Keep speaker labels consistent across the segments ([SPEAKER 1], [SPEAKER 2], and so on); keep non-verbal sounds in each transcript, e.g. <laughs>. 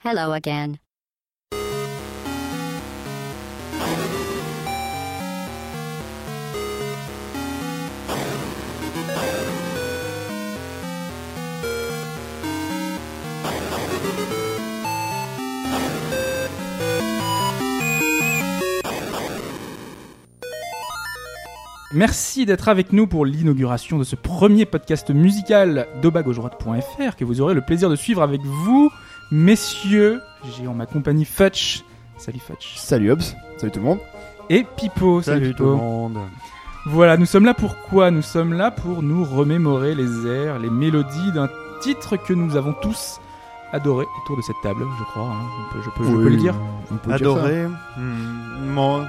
[SPEAKER 1] Hello again.
[SPEAKER 2] Merci d'être avec nous pour l'inauguration de ce premier podcast musical d'obagaujroite.fr que vous aurez le plaisir de suivre avec vous, messieurs. J'ai en ma compagnie Futch. Salut Futch.
[SPEAKER 3] Salut Hobbs, salut tout le monde.
[SPEAKER 2] Et Pipo.
[SPEAKER 4] Salut tout
[SPEAKER 2] Pipo.
[SPEAKER 4] le monde.
[SPEAKER 2] Voilà, nous sommes là pour quoi? Nous sommes là pour nous remémorer les airs, les mélodies d'un titre que nous avons tous adoré autour de cette table, je crois. hein. On peut- je peux, je peux le dire.
[SPEAKER 3] On peut dire ça.
[SPEAKER 4] Adoré. hmm, mon-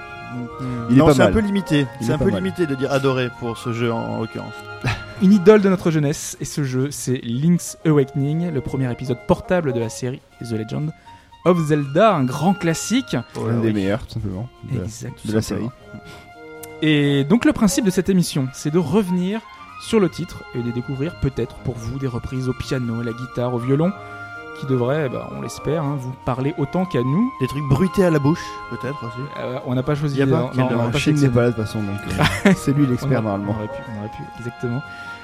[SPEAKER 3] Il est
[SPEAKER 4] non,
[SPEAKER 3] pas
[SPEAKER 4] c'est un
[SPEAKER 3] mal.
[SPEAKER 4] peu limité.
[SPEAKER 3] Il
[SPEAKER 4] C'est
[SPEAKER 3] est
[SPEAKER 4] un
[SPEAKER 3] pas
[SPEAKER 4] peu
[SPEAKER 3] mal.
[SPEAKER 4] limité de dire adoré pour ce jeu en, en l'occurrence. <laughs>
[SPEAKER 2] Une idole de notre jeunesse, et ce jeu, c'est Link's Awakening, le premier épisode portable de la série The Legend of Zelda, un grand classique.
[SPEAKER 3] Un des meilleurs, tout simplement, de, de la série.
[SPEAKER 2] Et donc le principe de cette émission, c'est de revenir sur le titre et de découvrir peut-être pour vous des reprises au piano, à la guitare, au violon, qui devraient, bah, on l'espère, hein, vous parler autant qu'à nous.
[SPEAKER 4] Des trucs bruités à la bouche, peut-être aussi.
[SPEAKER 2] Euh, on n'a pas choisi.
[SPEAKER 4] Y a pas
[SPEAKER 2] non, non, on
[SPEAKER 4] dommage.
[SPEAKER 2] pas
[SPEAKER 3] là de toute façon, donc euh, c'est lui <laughs> l'expert normalement.
[SPEAKER 2] On aurait pu, on aurait pu, exactement.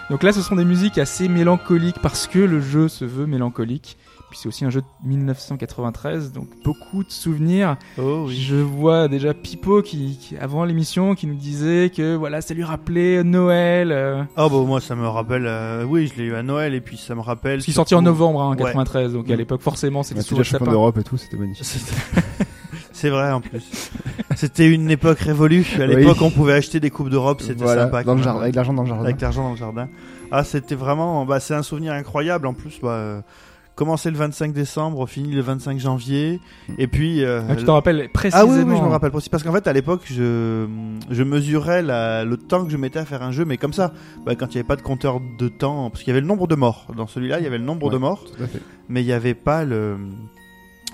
[SPEAKER 2] Donc là, ce sont des musiques assez mélancoliques parce que le jeu se veut mélancolique. Puis c'est aussi un jeu de 1993, donc beaucoup de souvenirs.
[SPEAKER 4] Oh
[SPEAKER 2] Je vois déjà Pipo qui, qui- avant l'émission, qui nous disait que voilà, ça lui rappelait Noël. euh,
[SPEAKER 4] Ah bah moi ça me rappelle, euh, oui je l'ai eu à Noël et puis ça me rappelle.
[SPEAKER 2] Ce qui est sorti en novembre hein, en
[SPEAKER 4] Ouais.
[SPEAKER 2] 93, donc à
[SPEAKER 4] Mm.
[SPEAKER 2] l'époque forcément c'était
[SPEAKER 3] était
[SPEAKER 2] sous le
[SPEAKER 3] champion
[SPEAKER 2] sapin.
[SPEAKER 3] d'Europe et tout, c'était magnifique. <laughs> <laughs>
[SPEAKER 4] C'est- vrai en plus. <laughs> C'était une époque révolue. À
[SPEAKER 3] Oui.
[SPEAKER 4] l'époque on pouvait acheter des coupes d'Europe, c'était
[SPEAKER 3] Voilà,
[SPEAKER 4] sympa.
[SPEAKER 3] dans le
[SPEAKER 4] quand
[SPEAKER 3] jardin,
[SPEAKER 4] même.
[SPEAKER 3] avec l'argent dans le jardin.
[SPEAKER 4] Avec l'argent dans le jardin. Ah, c'était vraiment. Bah, c'est un souvenir incroyable en plus. Bah, euh, commencer le 25 décembre, fini le 25 janvier. Et puis. euh,
[SPEAKER 2] Ah, tu t'en rappelles précisément
[SPEAKER 4] ah oui, oui, je me rappelle aussi. Parce qu'en fait, à l'époque, je, je mesurais la- le temps que je mettais à faire un jeu, mais comme ça. Bah, quand il n'y avait pas de compteur de temps. Parce qu'il y avait le nombre de morts. Dans celui-là, il y avait le nombre
[SPEAKER 3] Ouais.
[SPEAKER 4] de morts,
[SPEAKER 3] Tout à fait.
[SPEAKER 4] mais il n'y avait pas le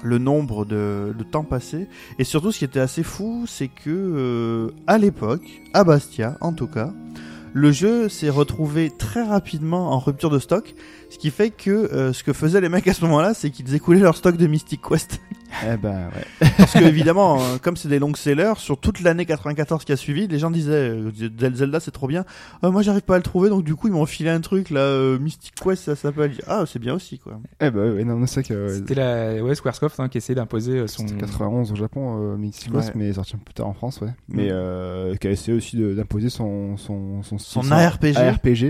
[SPEAKER 4] le nombre de, temps passé. Et surtout ce qui était assez fou c'est que euh, à l'époque à Bastia en tout cas le jeu s'est retrouvé très rapidement en rupture de stock, ce qui fait que euh, ce que faisaient les mecs à ce moment-là, c'est qu'ils écoulaient leur stock de Mystic Quest. <laughs>
[SPEAKER 3] Eh ben ouais. <laughs>
[SPEAKER 4] Parce que évidemment, euh, comme c'est des longs sellers, sur toute l'année 94 qui a suivi, les gens disaient euh, Zelda c'est trop bien. Euh, moi j'arrive pas à le trouver, donc du coup ils m'ont filé un truc là, euh, Mystic Quest ça s'appelle. Ah c'est bien aussi quoi.
[SPEAKER 3] Eh ben ouais, non, mais c'est vrai que euh,
[SPEAKER 2] C'était la ouais, Squaresoft hein, qui essayait d'imposer euh, son.
[SPEAKER 3] c'était 91 au Japon, euh, Mystic Quest,
[SPEAKER 4] Ouais.
[SPEAKER 3] mais sorti un peu plus tard en France, ouais. Mais
[SPEAKER 4] Mm.
[SPEAKER 3] euh, qui a essayé aussi d'imposer son son son,
[SPEAKER 4] Son
[SPEAKER 3] style,
[SPEAKER 4] ARPG.
[SPEAKER 3] ARPG.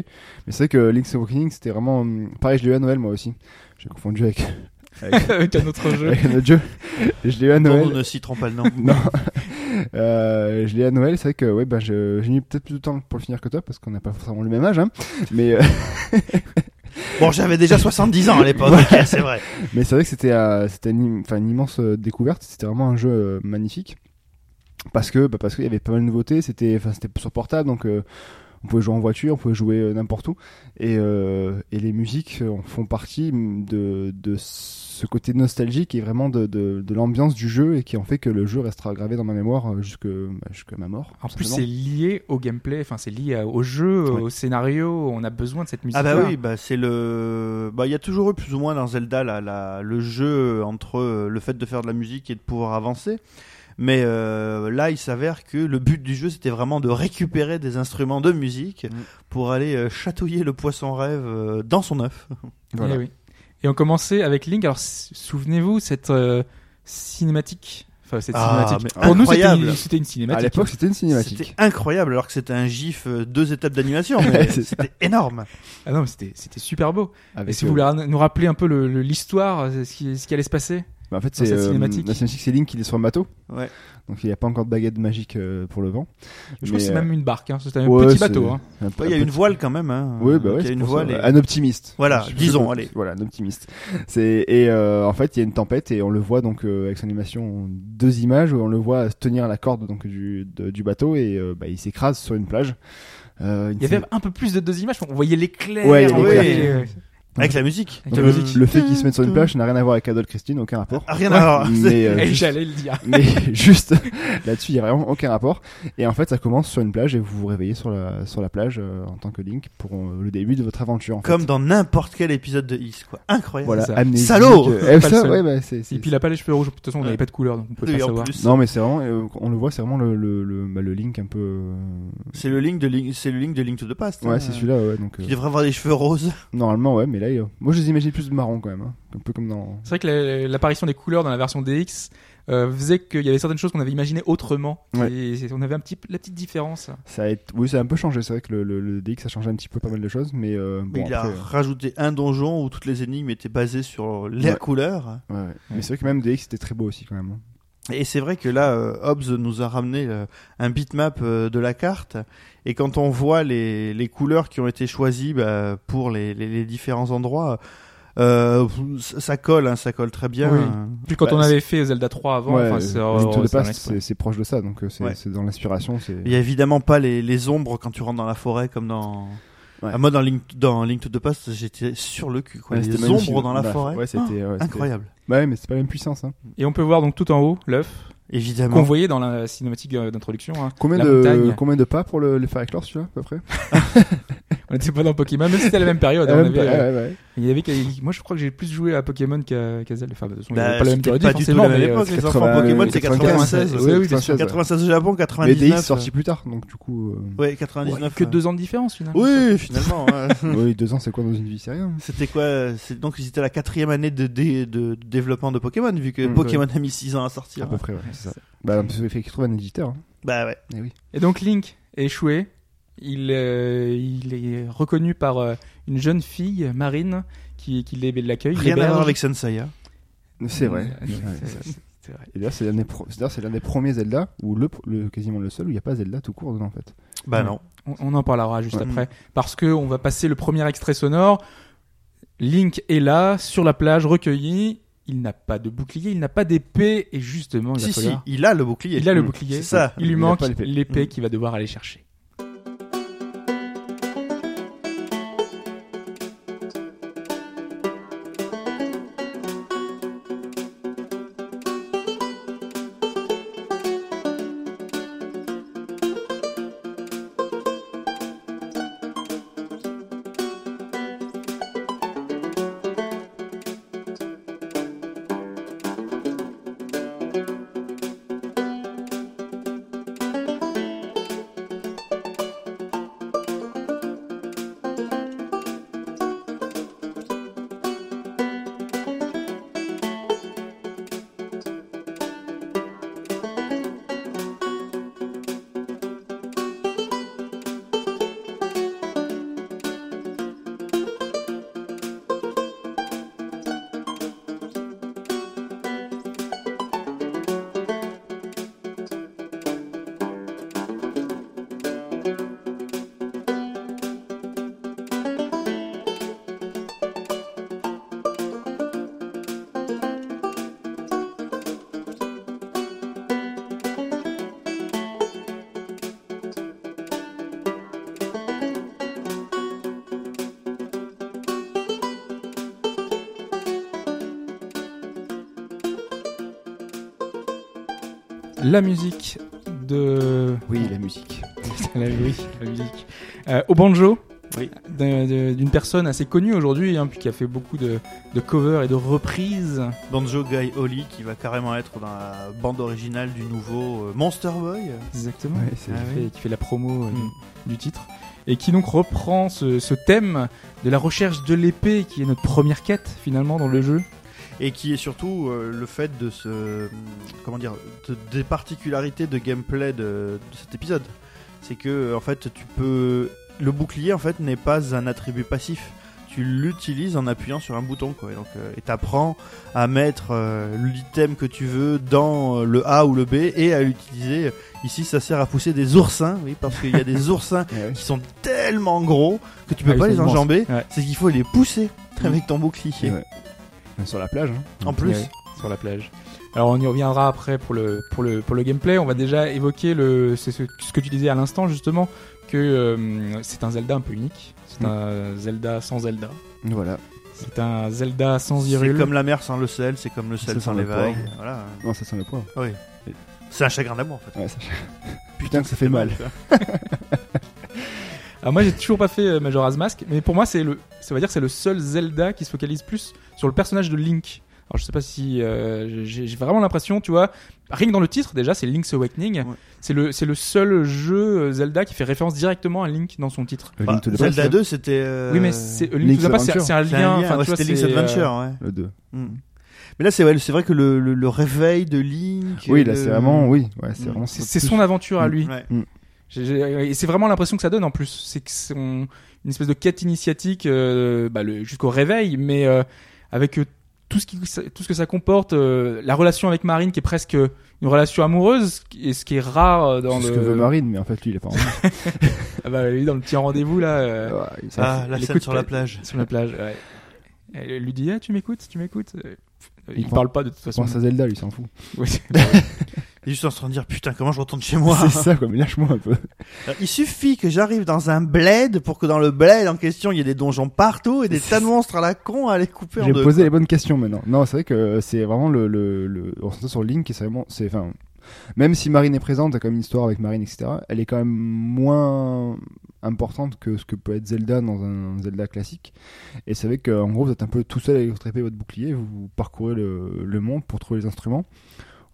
[SPEAKER 3] Mais c'est vrai que Link's Awakening, c'était vraiment hum, pareil. Je l'ai eu à Noël moi aussi. J'ai confondu avec <laughs> avec,
[SPEAKER 2] avec un autre jeu.
[SPEAKER 3] avec un autre jeu. Je l'ai eu à Noël.
[SPEAKER 4] nous ne citerons pas le nom. <laughs>
[SPEAKER 3] Non. Euh, je l'ai à Noël, c'est vrai que ouais, bah, je- j'ai mis peut-être plus de temps pour le finir que toi parce qu'on n'a pas forcément le même âge, hein. mais euh, <laughs>
[SPEAKER 4] Bon j'avais déjà 70 ans à l'époque, ok, c'est vrai.
[SPEAKER 3] mais c'est vrai que c'était euh, c'était une, immense découverte, c'était vraiment un jeu euh, magnifique parce que bah, parce qu'il y avait pas mal de nouveautés, c'était enfin c'était sur portable donc euh, on pouvait jouer en voiture, on pouvait jouer euh, n'importe où et euh, et les musiques euh, font partie de de ce côté nostalgique et vraiment de de, de l'ambiance du jeu et qui en fait que le jeu restera gravé dans ma mémoire jusque bah, jusqu'à ma mort.
[SPEAKER 2] En plus, c'est lié au gameplay, enfin, c'est lié au jeu,
[SPEAKER 3] Ouais.
[SPEAKER 2] au scénario. On a besoin de cette musique.
[SPEAKER 4] Ah bah oui, bah c'est le, bah il y a toujours eu plus ou moins dans Zelda la, la- le jeu entre le fait de faire de la musique et de pouvoir avancer. Mais euh, là, il s'avère que le but du jeu, c'était vraiment de récupérer des instruments de musique
[SPEAKER 3] Mm.
[SPEAKER 4] pour aller euh, chatouiller le poisson rêve euh, dans son œuf. <laughs>
[SPEAKER 3] Voilà.
[SPEAKER 2] Eh oui. Et on commençait avec Link. Alors, souvenez-vous cette euh, cinématique. Enfin, cette
[SPEAKER 4] Ah,
[SPEAKER 2] cinématique. Pour nous, c'était une, cinématique.
[SPEAKER 3] À l'époque, c'était une cinématique.
[SPEAKER 4] C'était incroyable, alors que c'était un gif euh, deux étapes d'animation, <laughs> c'était énorme.
[SPEAKER 2] Ah non, mais c'était, super beau.
[SPEAKER 3] Avec,
[SPEAKER 2] Et si
[SPEAKER 3] euh,
[SPEAKER 2] vous voulez nous rappeler un peu l'histoire, ce qui, ce qui allait se passer?
[SPEAKER 3] En fait, c'est
[SPEAKER 2] cette
[SPEAKER 3] euh,
[SPEAKER 2] cinématique.
[SPEAKER 3] la cinématique, c'est Link qui est sur un bateau.
[SPEAKER 4] Ouais.
[SPEAKER 3] Donc il n'y a pas encore de baguette magique euh, pour le vent.
[SPEAKER 2] Je crois que c'est
[SPEAKER 3] Mais, euh,
[SPEAKER 2] même une barque. Hein. C'était un
[SPEAKER 3] ouais,
[SPEAKER 2] petit
[SPEAKER 3] c'est
[SPEAKER 2] bateau. Hein.
[SPEAKER 3] un peu-
[SPEAKER 4] Ouais, Il y a
[SPEAKER 3] un
[SPEAKER 4] une voile quand même. Hein.
[SPEAKER 3] Oui, bah ouais,
[SPEAKER 4] Il y a
[SPEAKER 3] c'est
[SPEAKER 4] une voile. et-
[SPEAKER 3] Un optimiste.
[SPEAKER 4] Voilà,
[SPEAKER 3] Je-
[SPEAKER 4] disons, allez.
[SPEAKER 3] Voilà, un optimiste. C'est et euh, en fait, il y a une tempête et on le voit donc euh, avec son animation deux images où on le voit tenir la corde donc du de- du bateau et euh, bah, il s'écrase sur une plage. Euh,
[SPEAKER 2] Il y avait un peu plus de deux images. On voyait l'éclair.
[SPEAKER 3] Ouais,
[SPEAKER 4] Avec la musique.
[SPEAKER 2] Avec la
[SPEAKER 3] le,
[SPEAKER 2] musique.
[SPEAKER 3] le fait qu'ils se mettent sur une plage n'a rien à voir avec Adol Christine, aucun rapport.
[SPEAKER 4] Ah, Rien à voir.
[SPEAKER 3] Mais, euh, <laughs>
[SPEAKER 2] Et j'allais le dire.
[SPEAKER 3] mais <laughs> juste là-dessus, il y a vraiment aucun rapport. Et en fait, ça commence sur une plage et vous vous réveillez sur la sur la plage euh, en tant que Link pour euh, le début de votre aventure. En fait.
[SPEAKER 4] Comme dans n'importe quel épisode de X, quoi. Incroyable.
[SPEAKER 3] voilà,
[SPEAKER 2] ça.
[SPEAKER 3] amnésique,
[SPEAKER 4] Salaud
[SPEAKER 3] euh, ça, ouais, bah,
[SPEAKER 2] Et puis il a pas les cheveux rouges. De toute façon, on
[SPEAKER 4] Ouais.
[SPEAKER 2] n'avait pas de couleur, donc on peut pas savoir.
[SPEAKER 4] plus,
[SPEAKER 3] Non, mais c'est vraiment, euh, on le voit, c'est vraiment le le le, bah, le Link un peu.
[SPEAKER 4] c'est le link de Link, c'est le link de Link to the Past.
[SPEAKER 3] Ouais,
[SPEAKER 4] hein.
[SPEAKER 3] c'est celui-là, ouais. Donc
[SPEAKER 4] Qui devrait avoir des cheveux roses.
[SPEAKER 3] normalement, ouais, mais là, moi, je les imagine plus marron quand même, hein. un peu comme dans.
[SPEAKER 2] C'est vrai que la- l'apparition des couleurs dans la version DX euh, faisait qu'il y avait certaines choses qu'on avait imaginées autrement.
[SPEAKER 3] Ouais.
[SPEAKER 2] Et on avait un petit, la petite différence.
[SPEAKER 3] Ça a été- oui, ça a un peu changé. C'est vrai que le, le, le DX a changé un petit peu pas mal de choses, mais euh,
[SPEAKER 4] Mais
[SPEAKER 3] bon
[SPEAKER 4] il a
[SPEAKER 3] euh,
[SPEAKER 4] rajouté un donjon où toutes les énigmes étaient basées sur les
[SPEAKER 3] Ouais.
[SPEAKER 4] couleurs.
[SPEAKER 3] ouais, ouais. Mais c'est vrai que même DX c'était très beau aussi quand même. hein.
[SPEAKER 4] Et c'est vrai que là, euh, Hobbs nous a ramené euh, un bitmap euh, de la carte. Et quand on voit les, les couleurs qui ont été choisies bah, pour les, les, les différents endroits, euh, ça, colle, hein, ça colle très bien.
[SPEAKER 2] Oui. Puis quand
[SPEAKER 3] Bah,
[SPEAKER 2] on avait fait Zelda 3 avant,
[SPEAKER 3] ouais,
[SPEAKER 2] c'est
[SPEAKER 3] proche de ça, donc c'est
[SPEAKER 4] Ouais.
[SPEAKER 3] c'est dans l'inspiration.
[SPEAKER 4] Il y a évidemment pas les, les ombres quand tu rentres dans la forêt comme dans.
[SPEAKER 3] Ouais.
[SPEAKER 4] Ah, moi, dans Link, dans Link to the Past, j'étais sur le cul. Quoi.
[SPEAKER 3] Ouais,
[SPEAKER 4] les ombres dans la
[SPEAKER 3] Bah,
[SPEAKER 4] forêt.
[SPEAKER 3] Ouais, c'était
[SPEAKER 4] Incroyable.
[SPEAKER 3] Bah ouais, mais c'est pas la même puissance. Hein.
[SPEAKER 2] Et on peut voir donc tout en haut l'œuf
[SPEAKER 4] Évidemment.
[SPEAKER 2] qu'on voyait dans la cinématique euh, d'introduction. hein.
[SPEAKER 3] Combien
[SPEAKER 2] La
[SPEAKER 3] de
[SPEAKER 2] montagne.
[SPEAKER 3] combien de pas pour le, le faire éclore celui-là à peu près? <laughs>
[SPEAKER 2] On n'était pas dans Pokémon, même si c'était la même période. On
[SPEAKER 3] même
[SPEAKER 2] avait,
[SPEAKER 3] pas-
[SPEAKER 2] euh,
[SPEAKER 3] ouais, ouais.
[SPEAKER 2] il y avait, moi, je crois que j'ai plus joué à Pokémon qu'à qu'à Zelda. Enfin, de toute façon,
[SPEAKER 4] Bah,
[SPEAKER 2] pas la même
[SPEAKER 4] c'était
[SPEAKER 2] période,
[SPEAKER 4] pas du tout
[SPEAKER 2] forcément,
[SPEAKER 4] la même
[SPEAKER 2] mais, euh,
[SPEAKER 4] époque. Les
[SPEAKER 3] 80,
[SPEAKER 4] enfants Pokémon, c'est
[SPEAKER 3] 95,
[SPEAKER 4] 96.
[SPEAKER 3] ouais,
[SPEAKER 2] Oui, oui, bien
[SPEAKER 3] 96,
[SPEAKER 2] sûr.
[SPEAKER 3] ouais.
[SPEAKER 4] 96 au Japon,
[SPEAKER 3] Mais
[SPEAKER 4] 99.
[SPEAKER 3] DX sorti plus tard, donc du coup. euh,
[SPEAKER 4] Ouais, 99.
[SPEAKER 2] que
[SPEAKER 4] ouais.
[SPEAKER 2] deux ans de différence finalement.
[SPEAKER 4] Oui, finalement. <laughs>
[SPEAKER 3] oui, deux ans, c'est quoi dans une vie C'est rien.
[SPEAKER 4] C'était quoi C'est donc ils étaient à la quatrième année de, dé- de, de développement de Pokémon, vu que Pokémon a mis 6 ans à sortir.
[SPEAKER 3] À peu près, ouais, c'est ça. Bah, il fait qu'il trouve un éditeur. hein.
[SPEAKER 4] Bah ouais.
[SPEAKER 3] Eh oui.
[SPEAKER 2] Et donc Link est échoué. Il, euh, il est reconnu par euh, une jeune fille, Marine, qui, qui l'accueille.
[SPEAKER 4] Rien à voir avec Senseiya.
[SPEAKER 3] C'est vrai.
[SPEAKER 2] C'est-
[SPEAKER 3] c'est ça.
[SPEAKER 2] c'est vrai.
[SPEAKER 3] Et d'ailleurs, c'est l'un des, premiers Zelda, ou le, le, quasiment le seul, où il n'y a pas Zelda tout court dedans, en fait.
[SPEAKER 4] Bah
[SPEAKER 2] Ouais.
[SPEAKER 4] non.
[SPEAKER 2] On, on en parlera juste
[SPEAKER 3] Ouais.
[SPEAKER 2] après. Parce que on va passer le premier extrait sonore. Link est là, sur la plage, recueilli. Il n'a pas de bouclier, il n'a pas d'épée, et justement, il va
[SPEAKER 4] Si, si, il a le bouclier.
[SPEAKER 2] Il a le
[SPEAKER 3] Mm.
[SPEAKER 2] bouclier.
[SPEAKER 4] C'est ça.
[SPEAKER 2] Il lui
[SPEAKER 3] Il a
[SPEAKER 2] manque
[SPEAKER 3] l'épée.
[SPEAKER 2] l'épée
[SPEAKER 4] Mm.
[SPEAKER 2] qu'il va devoir aller chercher. La musique de
[SPEAKER 3] Oui, la musique. <laughs>
[SPEAKER 2] la, oui, la musique. Euh, au banjo,
[SPEAKER 4] Oui.
[SPEAKER 2] d'une personne assez connue aujourd'hui, hein, puis qui a fait beaucoup de, de covers et de reprises.
[SPEAKER 4] Banjo Guy Holly qui va carrément être dans la bande originale du nouveau euh, Monster Boy.
[SPEAKER 2] Exactement.
[SPEAKER 3] Ouais, c'est-
[SPEAKER 2] qui,
[SPEAKER 4] Ah
[SPEAKER 2] fait, qui fait la promo euh, du-
[SPEAKER 4] Mm.
[SPEAKER 2] du, titre. Et qui donc reprend ce, ce thème de la recherche de l'épée, qui est notre première quête finalement dans le jeu.
[SPEAKER 4] Et qui est surtout euh, le fait de ce. Comment dire de- Des particularités de gameplay de, de cet épisode. C'est que, en fait, tu peux. Le bouclier, en fait, n'est pas un attribut passif. Tu l'utilises en appuyant sur un bouton, quoi. Et donc, euh, et t'apprends à mettre euh, l'item que tu veux dans euh, le A ou le B et à l'utiliser. Ici, ça sert à pousser des oursins, oui, parce qu'il y a des <laughs> oursins
[SPEAKER 3] Ouais, ouais.
[SPEAKER 4] qui sont tellement gros que tu peux
[SPEAKER 2] Ah
[SPEAKER 4] pas les enjamber.
[SPEAKER 2] Ouais.
[SPEAKER 4] C'est qu'il faut les pousser avec ton bouclier.
[SPEAKER 3] Ouais. Sur la plage. hein.
[SPEAKER 4] En plus.
[SPEAKER 2] Ouais, sur la plage. Alors on y reviendra après pour le pour le pour le gameplay. On va déjà évoquer le c'est ce, ce que tu disais à l'instant justement que euh, c'est un Zelda un peu unique. C'est un Zelda sans Zelda.
[SPEAKER 3] Voilà.
[SPEAKER 2] C'est un Zelda sans
[SPEAKER 4] C'est
[SPEAKER 2] Hyrule.
[SPEAKER 4] comme la mer sans le sel, c'est comme le sel sans les
[SPEAKER 3] le
[SPEAKER 4] vagues.
[SPEAKER 3] poivre.
[SPEAKER 4] Voilà.
[SPEAKER 3] Non, ça sent le poivre.
[SPEAKER 4] Oui. C'est un chagrin d'amour en fait.
[SPEAKER 3] Ouais, ça... Putain <laughs> que ça fait mal.
[SPEAKER 4] ça. <laughs>
[SPEAKER 2] Ah, moi, j'ai toujours pas fait euh, Majora's Mask, mais pour moi, c'est le, ça veut dire c'est le seul Zelda qui se focalise plus sur le personnage de Link. Alors, je sais pas si euh, j'ai vraiment l'impression, tu vois, rien que dans le titre déjà, c'est Link's Awakening.
[SPEAKER 4] Ouais.
[SPEAKER 2] C'est le, c'est le seul jeu euh, Zelda qui fait référence directement à Link dans son titre.
[SPEAKER 4] Bah,
[SPEAKER 3] Link to the
[SPEAKER 4] Zelda
[SPEAKER 3] Past,
[SPEAKER 4] 2, c'était. euh,
[SPEAKER 2] Oui, mais c'est euh, Link c'est-
[SPEAKER 3] Adventure.
[SPEAKER 2] c'est un lien. enfin,
[SPEAKER 4] ouais, c'était Link's
[SPEAKER 2] euh,
[SPEAKER 4] Adventure, ouais.
[SPEAKER 3] le 2.
[SPEAKER 4] Mm. Mais là, c'est ouais, vrai que le, le, le réveil de Link.
[SPEAKER 3] Oui, là
[SPEAKER 4] le-
[SPEAKER 3] c'est vraiment, oui, ouais, c'est
[SPEAKER 4] Mm.
[SPEAKER 3] vraiment.
[SPEAKER 2] c'est c'est son aventure à lui.
[SPEAKER 4] Ouais.
[SPEAKER 2] J'ai- Et c'est vraiment l'impression que ça donne en plus. C'est que c'est on- une espèce de quête initiatique euh, bah, jusqu'au réveil, mais euh, avec euh, tout ce, qui, tout ce que ça comporte, euh, la relation avec Marine qui est presque une relation amoureuse, et ce qui est rare euh, dans
[SPEAKER 3] C'est
[SPEAKER 2] le
[SPEAKER 3] ce que veut Marine, mais en fait lui il est pas en <laughs>
[SPEAKER 2] Ah bah, lui, dans le petit rendez-vous là, euh,
[SPEAKER 3] Ouais, il s'en
[SPEAKER 4] Ah,
[SPEAKER 3] fout.
[SPEAKER 4] la scène
[SPEAKER 2] écoute
[SPEAKER 4] sur la plage.
[SPEAKER 2] sur la plage. Ouais. Elle lui dit ah, tu m'écoutes, tu m'écoutes? Euh, Il,
[SPEAKER 3] Il
[SPEAKER 2] parle pas de toute
[SPEAKER 3] Il
[SPEAKER 2] façon.
[SPEAKER 3] pense à Zelda, lui il s'en fout.
[SPEAKER 2] Oui. <laughs>
[SPEAKER 4] Juste en se train de dire putain, comment je retourne chez moi?
[SPEAKER 3] C'est ça quoi, mais lâche-moi un peu.
[SPEAKER 4] Il suffit que j'arrive dans un bled pour que dans le bled en question il y ait des donjons partout et des tas de monstres à la con à les couper en
[SPEAKER 3] J'ai posé
[SPEAKER 4] quoi.
[SPEAKER 3] les bonnes questions maintenant. Non, c'est vrai que c'est vraiment le, le, le, on s'entend sur Link et c'est vraiment, c'est, enfin, même si Marine est présente, a quand même une histoire avec Marine, etc. Elle est quand même moins importante que ce que peut être Zelda dans un Zelda classique. Et c'est vrai qu'en gros, vous êtes un peu tout seul avec votre épée et votre bouclier, vous parcourez le, le monde pour trouver les instruments.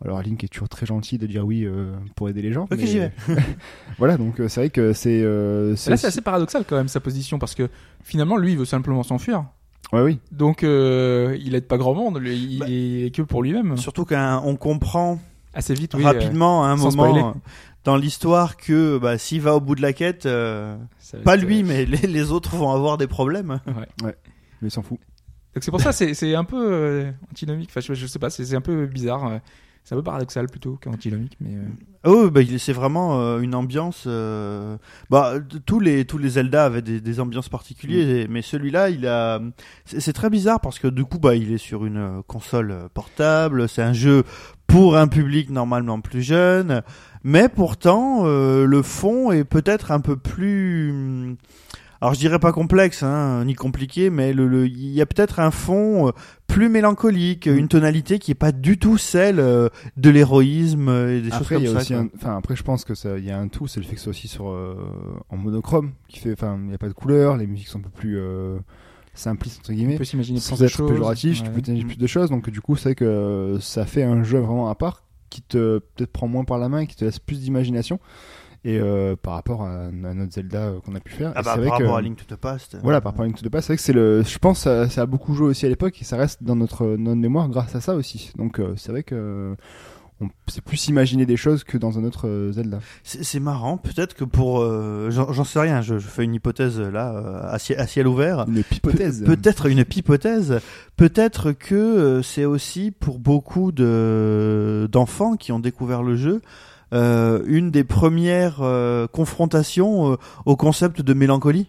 [SPEAKER 3] Alors Link est toujours très gentil de dire oui euh, pour aider les gens.
[SPEAKER 4] Ok,
[SPEAKER 3] mais-
[SPEAKER 4] j'y vais. <laughs>
[SPEAKER 3] voilà, donc euh, c'est vrai que c'est, euh,
[SPEAKER 2] Là, c'est assez paradoxal quand même sa position parce que finalement, lui, il veut simplement s'enfuir.
[SPEAKER 3] Ouais, oui.
[SPEAKER 2] Donc, euh, il aide pas grand monde. lui, il
[SPEAKER 4] Bah,
[SPEAKER 2] est que pour lui-même.
[SPEAKER 4] Surtout qu'on comprend
[SPEAKER 2] Assez vite, oui. euh,
[SPEAKER 4] rapidement à un moment
[SPEAKER 2] spoiler.
[SPEAKER 4] dans l'histoire que bah, s'il va au bout de la quête, euh, pas
[SPEAKER 2] être,
[SPEAKER 4] lui mais les, les autres vont avoir des problèmes. <laughs>
[SPEAKER 2] Ouais.
[SPEAKER 3] Mais il s'en fout.
[SPEAKER 2] Donc c'est pour ça, c'est c'est un peu euh, antinomique. Enfin, je, je sais pas, c'est c'est un peu bizarre. C'est un peu paradoxal plutôt qu'antinomique, mais.
[SPEAKER 4] Oh, bah, c'est vraiment euh, une ambiance. euh, Bah, tous les tous les Zelda avaient des, des ambiances particulières, mais celui-là, il a. C'est c'est très bizarre parce que du coup, bah, il est sur une euh, console euh, portable. C'est un jeu pour un public normalement plus jeune, mais pourtant, euh, le fond est peut-être un peu plus. hum, Alors, je dirais pas complexe, hein, ni compliqué, mais le, le- il y a peut-être un fond euh, plus mélancolique,
[SPEAKER 3] Mm.
[SPEAKER 4] une tonalité qui est pas du tout celle euh, de l'héroïsme et des choses
[SPEAKER 3] Après,
[SPEAKER 4] comme
[SPEAKER 3] il y a
[SPEAKER 4] ça.
[SPEAKER 3] aussi un... enfin, après, je pense que ça, il y a un tout, c'est le fait que c'est aussi sur, euh, en monochrome, qui fait, enfin, il n'y a pas de couleur, les musiques sont un peu plus, euh, simplistes, entre
[SPEAKER 2] on
[SPEAKER 3] guillemets.
[SPEAKER 2] peut s'imaginer
[SPEAKER 3] Sans
[SPEAKER 2] plus de
[SPEAKER 3] être
[SPEAKER 2] choses.
[SPEAKER 3] péjoratif, tu
[SPEAKER 2] Ouais.
[SPEAKER 3] peux t'imaginer
[SPEAKER 4] Mm.
[SPEAKER 3] plus de choses, donc du coup, c'est vrai que ça fait un jeu vraiment à part, qui te, peut-être prend moins par la main, et qui te laisse plus d'imagination, et, euh, par rapport à, à notre Zelda euh, qu'on a pu faire.
[SPEAKER 4] Ah bah,
[SPEAKER 3] vrai
[SPEAKER 4] par
[SPEAKER 3] que-
[SPEAKER 4] rapport à Link to the Past.
[SPEAKER 3] Voilà, par rapport à Link to the Past, c'est vrai que c'est le, je pense, ça, ça a beaucoup joué aussi à l'époque et ça reste dans notre, notre mémoire grâce à ça aussi. Donc, euh, c'est vrai que on c'est plus imaginer des choses que dans un autre euh, Zelda.
[SPEAKER 4] C'est marrant, peut-être que pour. euh, J'en sais rien, je, je fais une hypothèse là, euh, à, ciel, à ciel ouvert.
[SPEAKER 3] Une hypothèse.
[SPEAKER 4] Pe- Peut-être une pipothèse. Peut-être que euh, c'est aussi pour beaucoup de d'enfants qui ont découvert le jeu. Euh, une des premières euh, confrontations euh, au concept de mélancolie.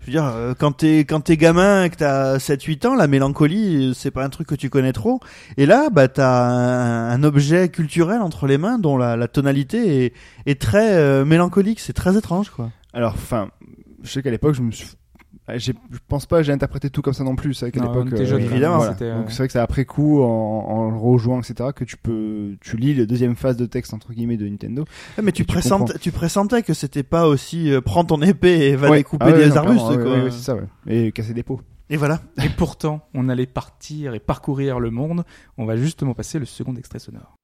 [SPEAKER 4] Je veux dire, quand t'es quand t'es gamin et que t'as 7-8 ans, la mélancolie, c'est pas un truc que tu connais trop. Et là, bah t'as un, objet culturel entre les mains dont la, tonalité est, très mélancolique. C'est très étrange, quoi.
[SPEAKER 3] Alors, enfin, je sais qu'à l'époque, je me suis, je pense pas, que j'ai interprété tout comme ça non plus. C'est vrai qu'à l'époque,
[SPEAKER 2] jeunes,
[SPEAKER 4] évidemment,
[SPEAKER 3] voilà.
[SPEAKER 2] c'était, euh,
[SPEAKER 3] Donc c'est vrai que c'est après coup, en, en le rejouant, etc., que tu peux, tu lis la deuxième phase de texte entre guillemets de Nintendo.
[SPEAKER 4] Mais tu, pressentais, tu pressentais que c'était pas aussi euh, prends ton épée et va
[SPEAKER 3] Ouais.
[SPEAKER 4] découper
[SPEAKER 3] Ah ouais,
[SPEAKER 4] des
[SPEAKER 3] non,
[SPEAKER 4] arbustes,
[SPEAKER 3] clairement, ouais,
[SPEAKER 4] quoi.
[SPEAKER 3] ouais, ouais, c'est ça, ouais. Et casser des pots.
[SPEAKER 4] Et voilà.
[SPEAKER 2] Et pourtant, on allait partir et parcourir le monde. On va justement passer le second extrait sonore.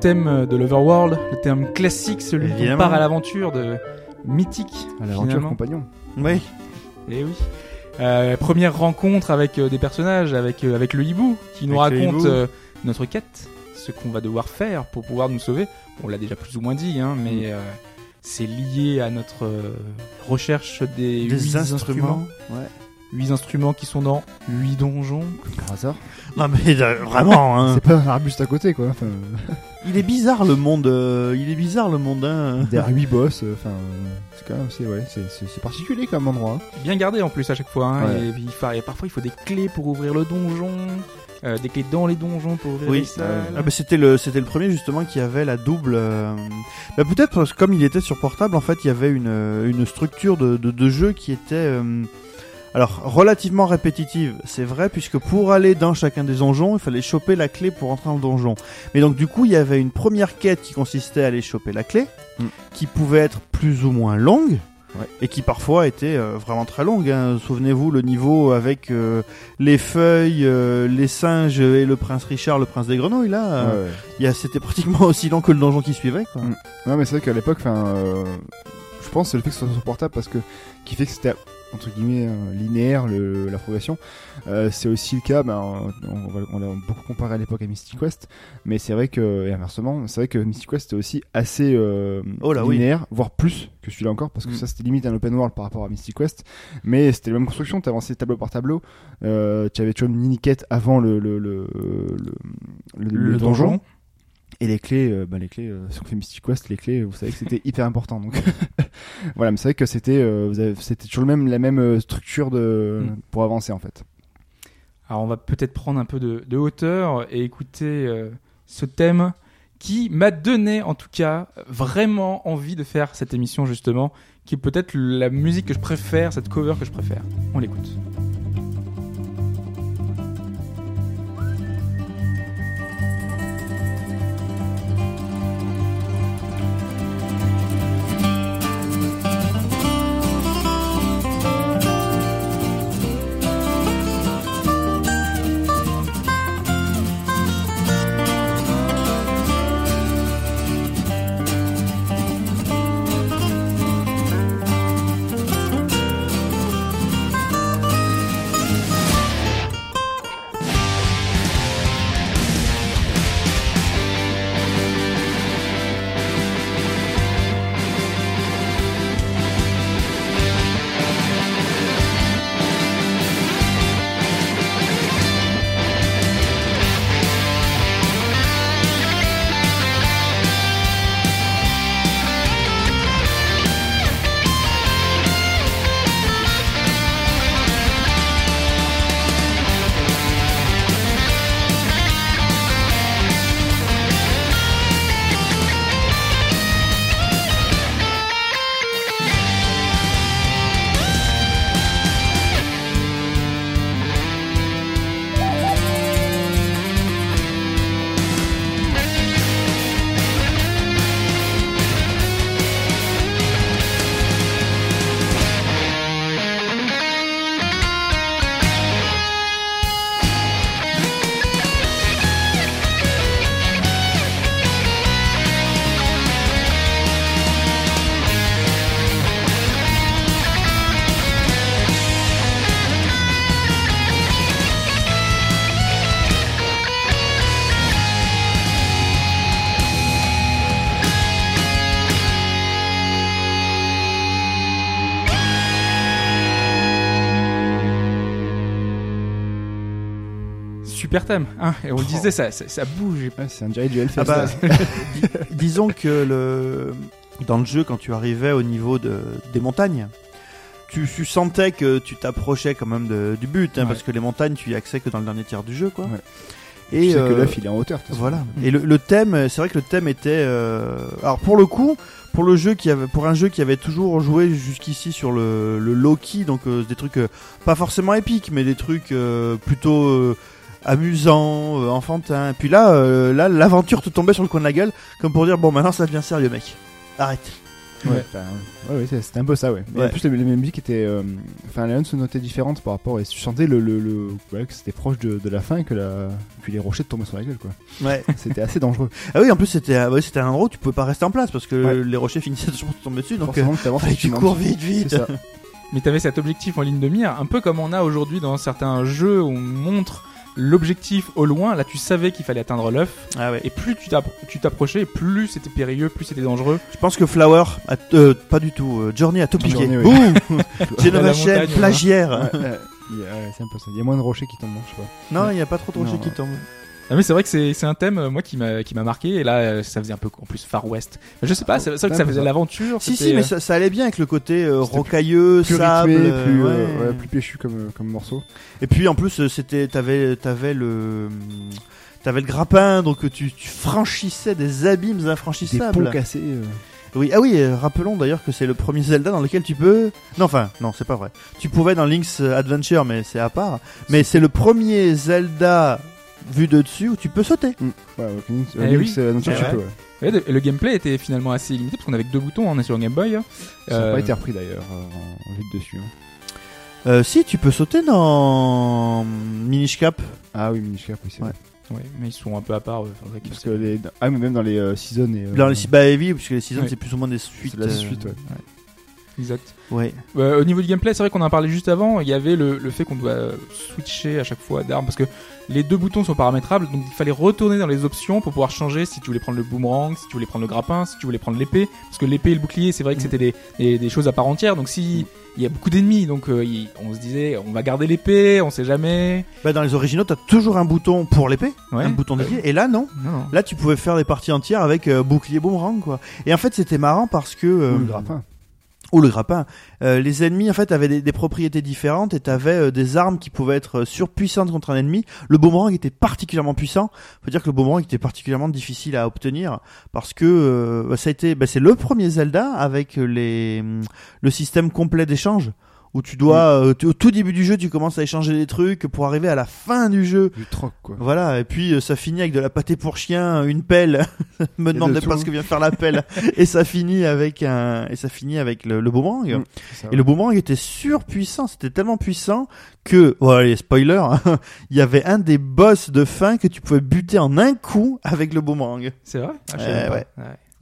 [SPEAKER 2] Thème de l'Overworld, le thème classique, celui qui part à l'aventure de mythique.
[SPEAKER 3] À l'aventure compagnon.
[SPEAKER 4] Oui.
[SPEAKER 2] Eh oui. Euh, première rencontre avec euh, des personnages, avec, euh, avec le hibou, qui nous
[SPEAKER 4] Avec
[SPEAKER 2] raconte euh, notre quête, ce qu'on va devoir faire pour pouvoir nous sauver. On l'a déjà plus ou moins dit, hein, mais euh, c'est lié à notre euh, recherche des,
[SPEAKER 4] Des
[SPEAKER 2] huit
[SPEAKER 4] instruments. Ouais.
[SPEAKER 2] Huit instruments qui sont dans huit donjons.
[SPEAKER 3] Par hasard.
[SPEAKER 4] Non mais euh, vraiment, hein. <laughs>
[SPEAKER 3] C'est pas un arbuste à côté, quoi. Enfin,
[SPEAKER 4] il est bizarre le monde. euh, il est bizarre le monde. Hein.
[SPEAKER 3] derrière 8 boss, euh, enfin, euh, c'est quand même, c'est, ouais, c'est, c'est, c'est particulier comme endroit. hein.
[SPEAKER 2] Bien gardé en plus à chaque fois. hein,
[SPEAKER 3] Ouais.
[SPEAKER 2] et, puis, il faut- et parfois il faut des clés pour ouvrir le donjon, euh, des clés dans les donjons pour ouvrir
[SPEAKER 4] Oui.
[SPEAKER 2] les salles.
[SPEAKER 4] Ah bah, c'était le c'était le premier justement qui avait la double. euh, Bah, peut-être parce que comme il était sur portable, en fait, il y avait une euh, une structure de de, de jeu qui était euh, alors relativement répétitive. C'est vrai puisque pour aller dans chacun des donjons, il fallait choper la clé pour entrer dans le donjon. Mais donc du coup, il y avait une première quête qui consistait à aller choper la clé,
[SPEAKER 3] Mm.
[SPEAKER 4] qui pouvait être plus ou moins longue.
[SPEAKER 3] Ouais.
[SPEAKER 4] Et qui parfois était euh, vraiment très longue. Hein. Souvenez-vous le niveau avec euh, les feuilles, euh, les singes et le prince Richard, le prince des grenouilles là.
[SPEAKER 3] Ouais, ouais.
[SPEAKER 4] C'était pratiquement <laughs> aussi long que le donjon qui suivait. Quoi.
[SPEAKER 3] Mm. Non, mais c'est vrai qu'à l'époque, enfin, je pense que c'est le fait que ce soit sur portable parce que qui fait que c'était entre guillemets euh, linéaire le, la progression. Euh, c'est aussi le cas, ben, on, va- on l'a beaucoup comparé à l'époque à Mystic Quest, mais c'est vrai que et inversement, c'est vrai que Mystic Quest était aussi assez euh,
[SPEAKER 4] Oh là, oui.
[SPEAKER 3] linéaire, voire plus que celui-là encore, parce que
[SPEAKER 4] Mm.
[SPEAKER 3] ça c'était limite un open world par rapport à Mystic Quest, mais c'était la même construction. T'avançais tableau par tableau, tu avais toujours une mini quête avant le le le, le, le- le donjon. Et les clés, euh, bah, les clés, euh, si on fait Mystic Quest, les clés, vous savez que c'était hyper important. Donc <laughs> voilà, mais c'est vrai que c'était, euh, c'était toujours le même, la même euh, structure de
[SPEAKER 2] Mm.
[SPEAKER 3] pour avancer en fait.
[SPEAKER 2] Alors on va peut-être prendre un peu de, de hauteur et écouter ce thème qui m'a donné en tout cas vraiment envie de faire cette émission justement, qui est peut-être la musique que je préfère, cette cover que je préfère. On l'écoute. Super thème, hein, et on le disait, ça, ça, ça bouge.
[SPEAKER 3] Ouais, c'est un direct du Hellfest.
[SPEAKER 4] Ah bah, <laughs> disons que le dans le jeu quand tu arrivais au niveau de, des montagnes, tu, tu sentais que tu t'approchais quand même de- du but, hein,
[SPEAKER 2] Ouais.
[SPEAKER 4] parce que les montagnes tu y accès que dans le dernier tiers du jeu, quoi.
[SPEAKER 3] Ouais.
[SPEAKER 4] Et
[SPEAKER 3] Tu sais que
[SPEAKER 4] euh,
[SPEAKER 3] l'œuf il est en hauteur.
[SPEAKER 4] Voilà. Et le, le thème, c'est vrai que le thème était. euh, Alors pour le coup, pour le jeu qui avait, pour un jeu qui avait toujours joué jusqu'ici sur le, le Loki, donc euh, des trucs euh, pas forcément épiques, mais des trucs euh, plutôt euh, amusants, euh, enfantins. Puis là, euh, là, l'aventure te tombait sur le coin de la gueule, comme pour dire bon, maintenant ça devient sérieux, mec. Arrête.
[SPEAKER 3] Ouais, ouais, ouais, c'est- c'était un peu ça, ouais. En plus, les, les musiques étaient. euh, Enfin, les notes se notaient différentes par rapport. Et tu sentais le, le, le- ouais, que c'était proche de, de la fin et que la. Puis les rochers te tombaient sur la gueule, quoi.
[SPEAKER 4] Ouais. <laughs>
[SPEAKER 3] C'était assez dangereux.
[SPEAKER 4] Ah oui, en plus c'était euh, ouais, c'était un endroit où tu pouvais pas rester en place parce que
[SPEAKER 3] Ouais.
[SPEAKER 4] les rochers finissaient toujours de tomber dessus. Donc euh,
[SPEAKER 3] Forcément, que
[SPEAKER 4] tu cours vite, vite.
[SPEAKER 3] Ça.
[SPEAKER 2] Mais t'avais cet objectif en ligne de mire, un peu comme on a aujourd'hui dans certains jeux où on montre l'objectif au loin. Là, tu savais qu'il fallait atteindre l'œuf.
[SPEAKER 4] Ah ouais.
[SPEAKER 2] Et plus tu t'app- tu t'approchais, plus c'était périlleux, plus c'était dangereux.
[SPEAKER 4] Je pense que Flower, a euh, pas du tout. euh, Journey a tout piqué.
[SPEAKER 3] Journey, oui. <laughs>
[SPEAKER 4] Plagiaire.
[SPEAKER 3] Ouais, ouais, il y a- ouais, c'est un peu ça. Il y a moins de rochers qui tombent, je sais pas.
[SPEAKER 4] Non, il y a pas trop de rochers
[SPEAKER 3] Non,
[SPEAKER 4] qui
[SPEAKER 3] ouais.
[SPEAKER 4] tombent.
[SPEAKER 2] Ah mais c'est vrai que c'est c'est un thème euh, moi qui m'a qui m'a marqué et là euh, ça faisait un peu en plus Far West. Je sais pas, c'est c'est vrai que ça faisait l'aventure.
[SPEAKER 4] Si, si, mais
[SPEAKER 2] euh,
[SPEAKER 4] ça, ça allait bien avec le côté euh, rocailleux,
[SPEAKER 3] Plus
[SPEAKER 4] sable.
[SPEAKER 3] rythmé, plus, euh,
[SPEAKER 4] ouais.
[SPEAKER 3] ouais, plus péchu comme, comme morceau.
[SPEAKER 4] Et puis en plus, c'était, t'avais, t'avais le, t'avais le grappin, donc tu, tu franchissais des abîmes
[SPEAKER 3] Des
[SPEAKER 4] infranchissables.
[SPEAKER 3] ponts cassés. euh,
[SPEAKER 4] Oui, ah oui, rappelons d'ailleurs que c'est le premier Zelda dans lequel tu peux. Non, enfin, non, c'est pas vrai. Tu pouvais dans Link's Adventure, mais c'est à part. Mais c'est le premier Zelda vu de dessus où tu peux sauter.
[SPEAKER 3] mm, Ouais,
[SPEAKER 2] Eh
[SPEAKER 3] euh,
[SPEAKER 2] oui.
[SPEAKER 3] c'est l'aventure,
[SPEAKER 4] Eh
[SPEAKER 3] tu
[SPEAKER 4] ouais.
[SPEAKER 3] peux, ouais.
[SPEAKER 2] ouais, de- et le gameplay était finalement assez limité parce qu'on avait que deux boutons, on est sur Game Boy.
[SPEAKER 3] Ça n'a
[SPEAKER 2] Euh,
[SPEAKER 3] pas été repris d'ailleurs euh, en vite dessus. hein.
[SPEAKER 4] Euh, si, tu peux sauter dans Minish Cap.
[SPEAKER 3] Ah oui, Minish Cap, oui, c'est
[SPEAKER 4] Ouais.
[SPEAKER 3] vrai.
[SPEAKER 2] Ouais, mais ils sont un peu à part. euh, faudrait
[SPEAKER 3] Parce que les... Ah, mais même dans les euh, seasons et. euh,
[SPEAKER 4] Dans les bah, Heavy, puisque les seasons
[SPEAKER 2] Ouais.
[SPEAKER 4] c'est plus ou moins des suites.
[SPEAKER 3] c'est la
[SPEAKER 4] euh,
[SPEAKER 3] suite, ouais.
[SPEAKER 2] Exact.
[SPEAKER 4] Ouais.
[SPEAKER 2] Euh, au niveau du gameplay, c'est vrai qu'on en a parlé juste avant. Il y avait le, le fait qu'on doit switcher à chaque fois d'armes parce que les deux boutons sont paramétrables, donc il fallait retourner dans les options pour pouvoir changer si tu voulais prendre le boomerang, si tu voulais prendre le grappin, si tu voulais prendre l'épée. Parce que l'épée et le bouclier, c'est vrai que
[SPEAKER 4] Mm.
[SPEAKER 2] c'était des, des, des choses à part entière. Donc si il y a beaucoup d'ennemis, donc euh, il- on se disait on va garder l'épée, on sait jamais.
[SPEAKER 4] Bah, dans les originaux, t'as toujours un bouton pour l'épée,
[SPEAKER 2] Ouais.
[SPEAKER 4] un bouton dédié. Et là, non.
[SPEAKER 2] Non, non.
[SPEAKER 4] Là, tu pouvais faire des parties entières avec euh, bouclier boomerang, quoi. Et en fait, c'était marrant parce que. euh,
[SPEAKER 3] Ou le grappin.
[SPEAKER 4] Ou le grappin. Euh, les ennemis en fait avaient des, propriétés différentes et t'avais euh, des armes qui pouvaient être euh, surpuissantes contre un ennemi. Le boomerang était particulièrement puissant. Faut dire que le boomerang était particulièrement difficile à obtenir parce que bah, ça a été, bah, c'est le premier Zelda avec les hum, le système complet d'échange où tu dois euh, tu- au tout début du jeu tu commences à échanger des trucs pour arriver à la fin du jeu.
[SPEAKER 3] Du troc, quoi.
[SPEAKER 4] Voilà, et puis euh, ça finit avec de la pâté pour chien, une pelle. <laughs> Me
[SPEAKER 3] de
[SPEAKER 4] demandez pas
[SPEAKER 3] tout.
[SPEAKER 4] ce que vient faire la pelle. <laughs> et ça finit avec un, et ça finit avec le, le boomerang.
[SPEAKER 3] Mm,
[SPEAKER 4] Et le boomerang était surpuissant, c'était tellement puissant que, voilà, les spoilers, <laughs> hein, il y avait un des boss de fin que tu pouvais buter en un coup avec le boomerang.
[SPEAKER 2] C'est vrai? Ah, je
[SPEAKER 4] Euh,
[SPEAKER 2] pas.
[SPEAKER 4] ouais.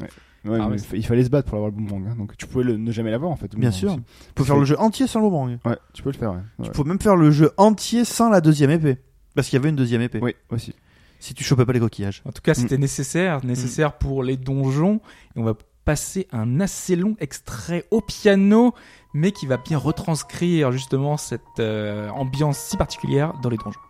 [SPEAKER 2] Ouais.
[SPEAKER 3] Ouais,
[SPEAKER 2] Ah,
[SPEAKER 3] mais
[SPEAKER 2] mais
[SPEAKER 3] il fa- il fallait se battre pour avoir le boomerang. hein. Donc tu pouvais le, ne jamais l'avoir en fait.
[SPEAKER 4] Bien sûr.
[SPEAKER 3] aussi.
[SPEAKER 4] Tu peux faire le jeu entier sans le boomerang.
[SPEAKER 3] Ouais, tu peux le faire, ouais.
[SPEAKER 4] Tu peux même faire le jeu entier sans la deuxième épée. Parce qu'il y avait une deuxième épée.
[SPEAKER 3] Oui, aussi.
[SPEAKER 4] Si tu chopais pas les coquillages.
[SPEAKER 2] En tout cas, c'était nécessaire, nécessaire pour les donjons. Et on va passer un assez long extrait au piano, mais qui va bien retranscrire justement cette euh, ambiance si particulière dans les donjons.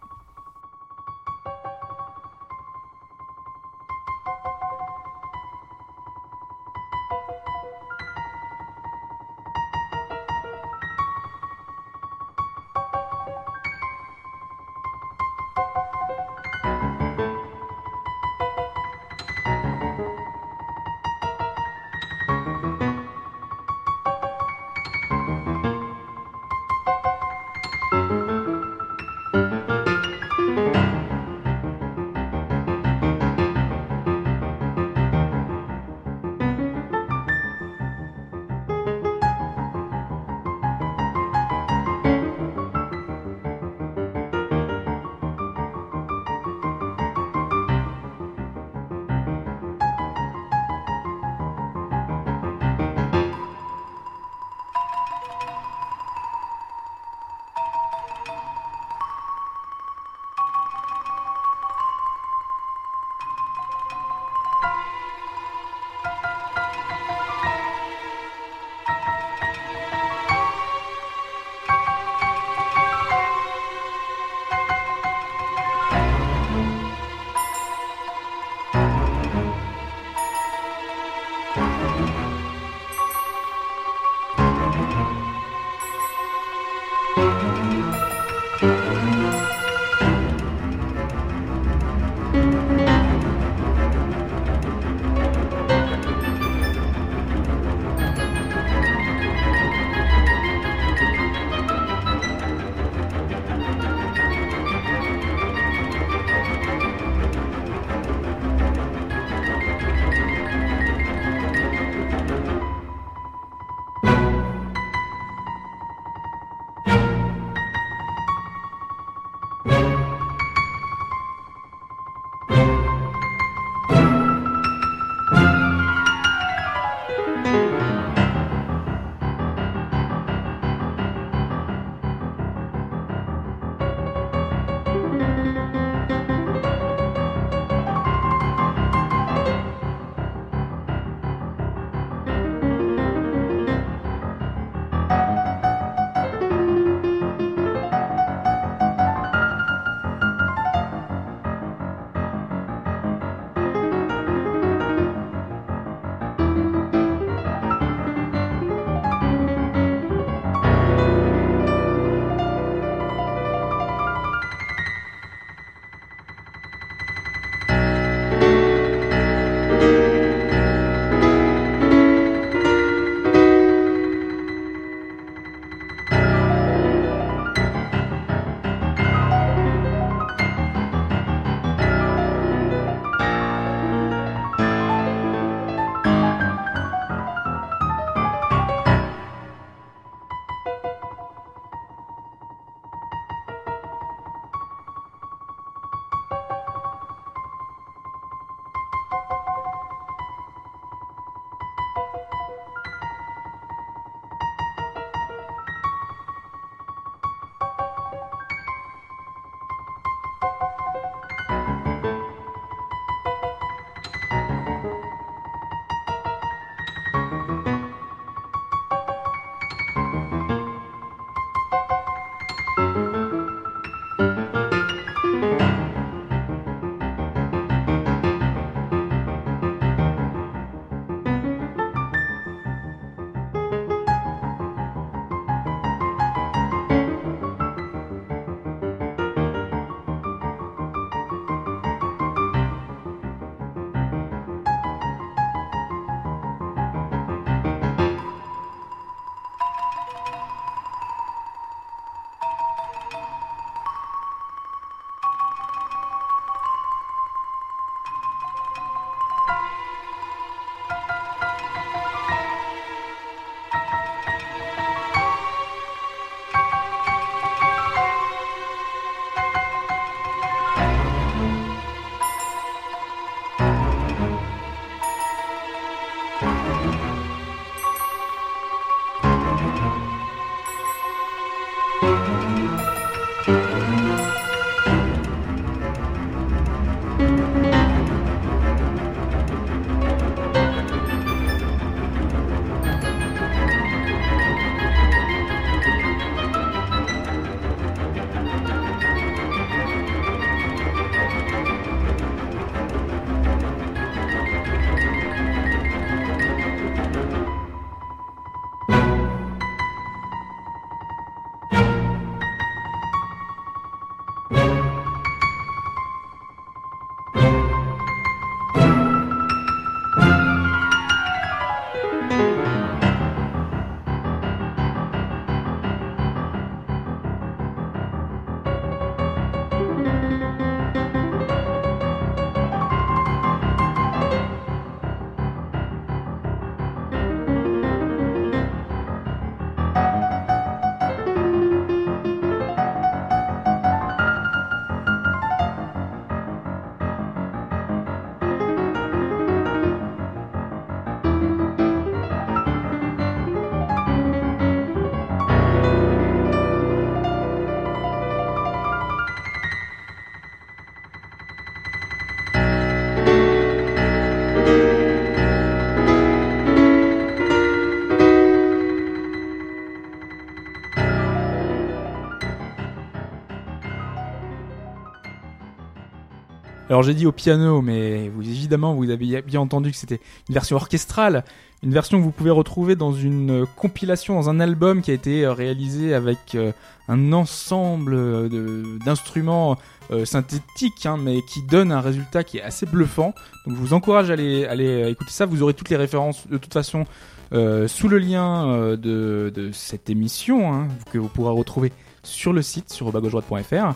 [SPEAKER 2] Alors j'ai dit au piano, mais évidemment vous avez bien entendu que c'était une version orchestrale, une version que vous pouvez retrouver dans une euh, compilation, dans un album qui a été euh, réalisé avec euh, un ensemble de- d'instruments euh, synthétiques, hein, mais qui donne un résultat qui est assez bluffant. Donc je vous encourage à aller, aller euh, écouter ça. Vous aurez toutes les références de toute façon euh, sous le lien euh, de, cette émission hein, que vous pourrez retrouver sur le site sur robagaujoie.fr.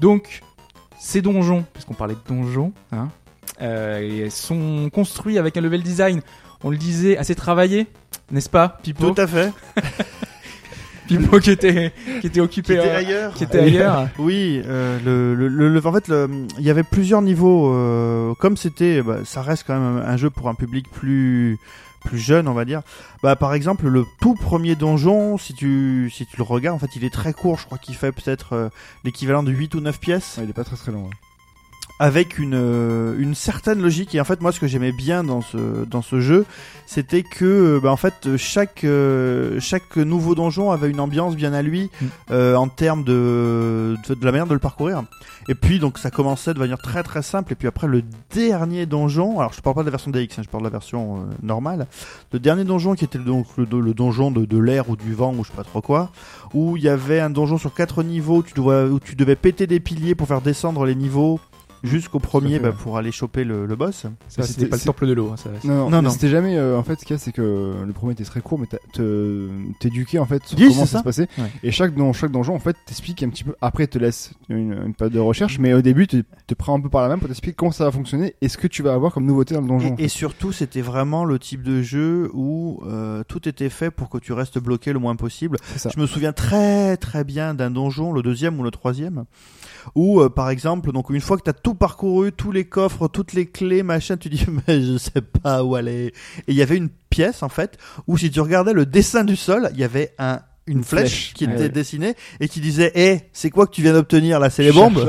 [SPEAKER 2] Donc ces donjons, puisqu'on parlait de donjons, hein, euh, sont construits avec un level design, on le disait, assez travaillé, n'est-ce pas, Pipo
[SPEAKER 4] Tout à fait. <laughs>
[SPEAKER 2] Pipo qui était, qui était
[SPEAKER 4] Qui
[SPEAKER 2] occupé
[SPEAKER 4] était
[SPEAKER 2] euh,
[SPEAKER 4] ailleurs.
[SPEAKER 2] qui était ailleurs. <laughs>
[SPEAKER 4] Oui, euh, le, le, le- en fait, le- il y avait plusieurs niveaux. euh, comme c'était, bah, ça reste quand même un jeu pour un public plus plus jeune, on va dire. Bah, par exemple, le tout premier donjon, si tu si tu le regardes, en fait, il est très court. Je crois qu'il fait peut-être euh, l'équivalent de 8 ou 9 pièces,
[SPEAKER 3] il est pas très très long. ouais.
[SPEAKER 4] Avec une euh, une certaine logique. Et en fait, moi, ce que j'aimais bien dans ce dans ce jeu, c'était que, euh, bah, en fait, chaque euh, chaque nouveau donjon avait une ambiance bien à lui
[SPEAKER 2] Mm.
[SPEAKER 4] euh, en termes de, de de la manière de le parcourir. Et puis donc ça commençait de manière très très simple. Et puis après le dernier donjon, alors je parle pas de la version DX, hein, je parle de la version euh, normale. Le dernier donjon qui était donc le, le donjon de, de l'air ou du vent ou je sais pas trop quoi, où il y avait un donjon sur quatre niveaux, où tu dois, où tu devais péter des piliers pour faire descendre les niveaux jusqu'au premier bah, pour aller choper le, le boss.
[SPEAKER 2] Ça, c'était pas le temple de l'eau. hein, ça-
[SPEAKER 3] Non, non, c'était jamais. euh, en fait, ce qu'il y a, c'est que le premier était très court, mais t'éduquer en fait sur
[SPEAKER 4] Oui,
[SPEAKER 3] comment ça,
[SPEAKER 4] ça.
[SPEAKER 3] se passait.
[SPEAKER 2] Ouais.
[SPEAKER 3] Et chaque don, chaque donjon, en fait, t'explique un petit peu. Après, te laisse une, une période de recherche, mais au début, te, te prend un peu par la main pour t'expliquer comment ça va fonctionner et ce que tu vas avoir comme nouveauté dans le donjon. en
[SPEAKER 4] Et, et surtout, c'était vraiment le type de jeu où euh, tout était fait pour que tu restes bloqué le moins possible. Je me souviens très très bien d'un donjon, le deuxième ou le troisième, où euh, par exemple, donc une fois que t'as tout parcouru, tous les coffres, toutes les clés, machin, tu dis <laughs> mais je sais pas où aller. Et il y avait une pièce en fait où si tu regardais le dessin du sol, il y avait un une flèche,
[SPEAKER 3] flèche,
[SPEAKER 4] qui
[SPEAKER 2] ouais,
[SPEAKER 4] était
[SPEAKER 2] ouais.
[SPEAKER 4] dessinée et qui disait "Eh, c'est quoi que tu viens d'obtenir là? C'est les bombes? <laughs>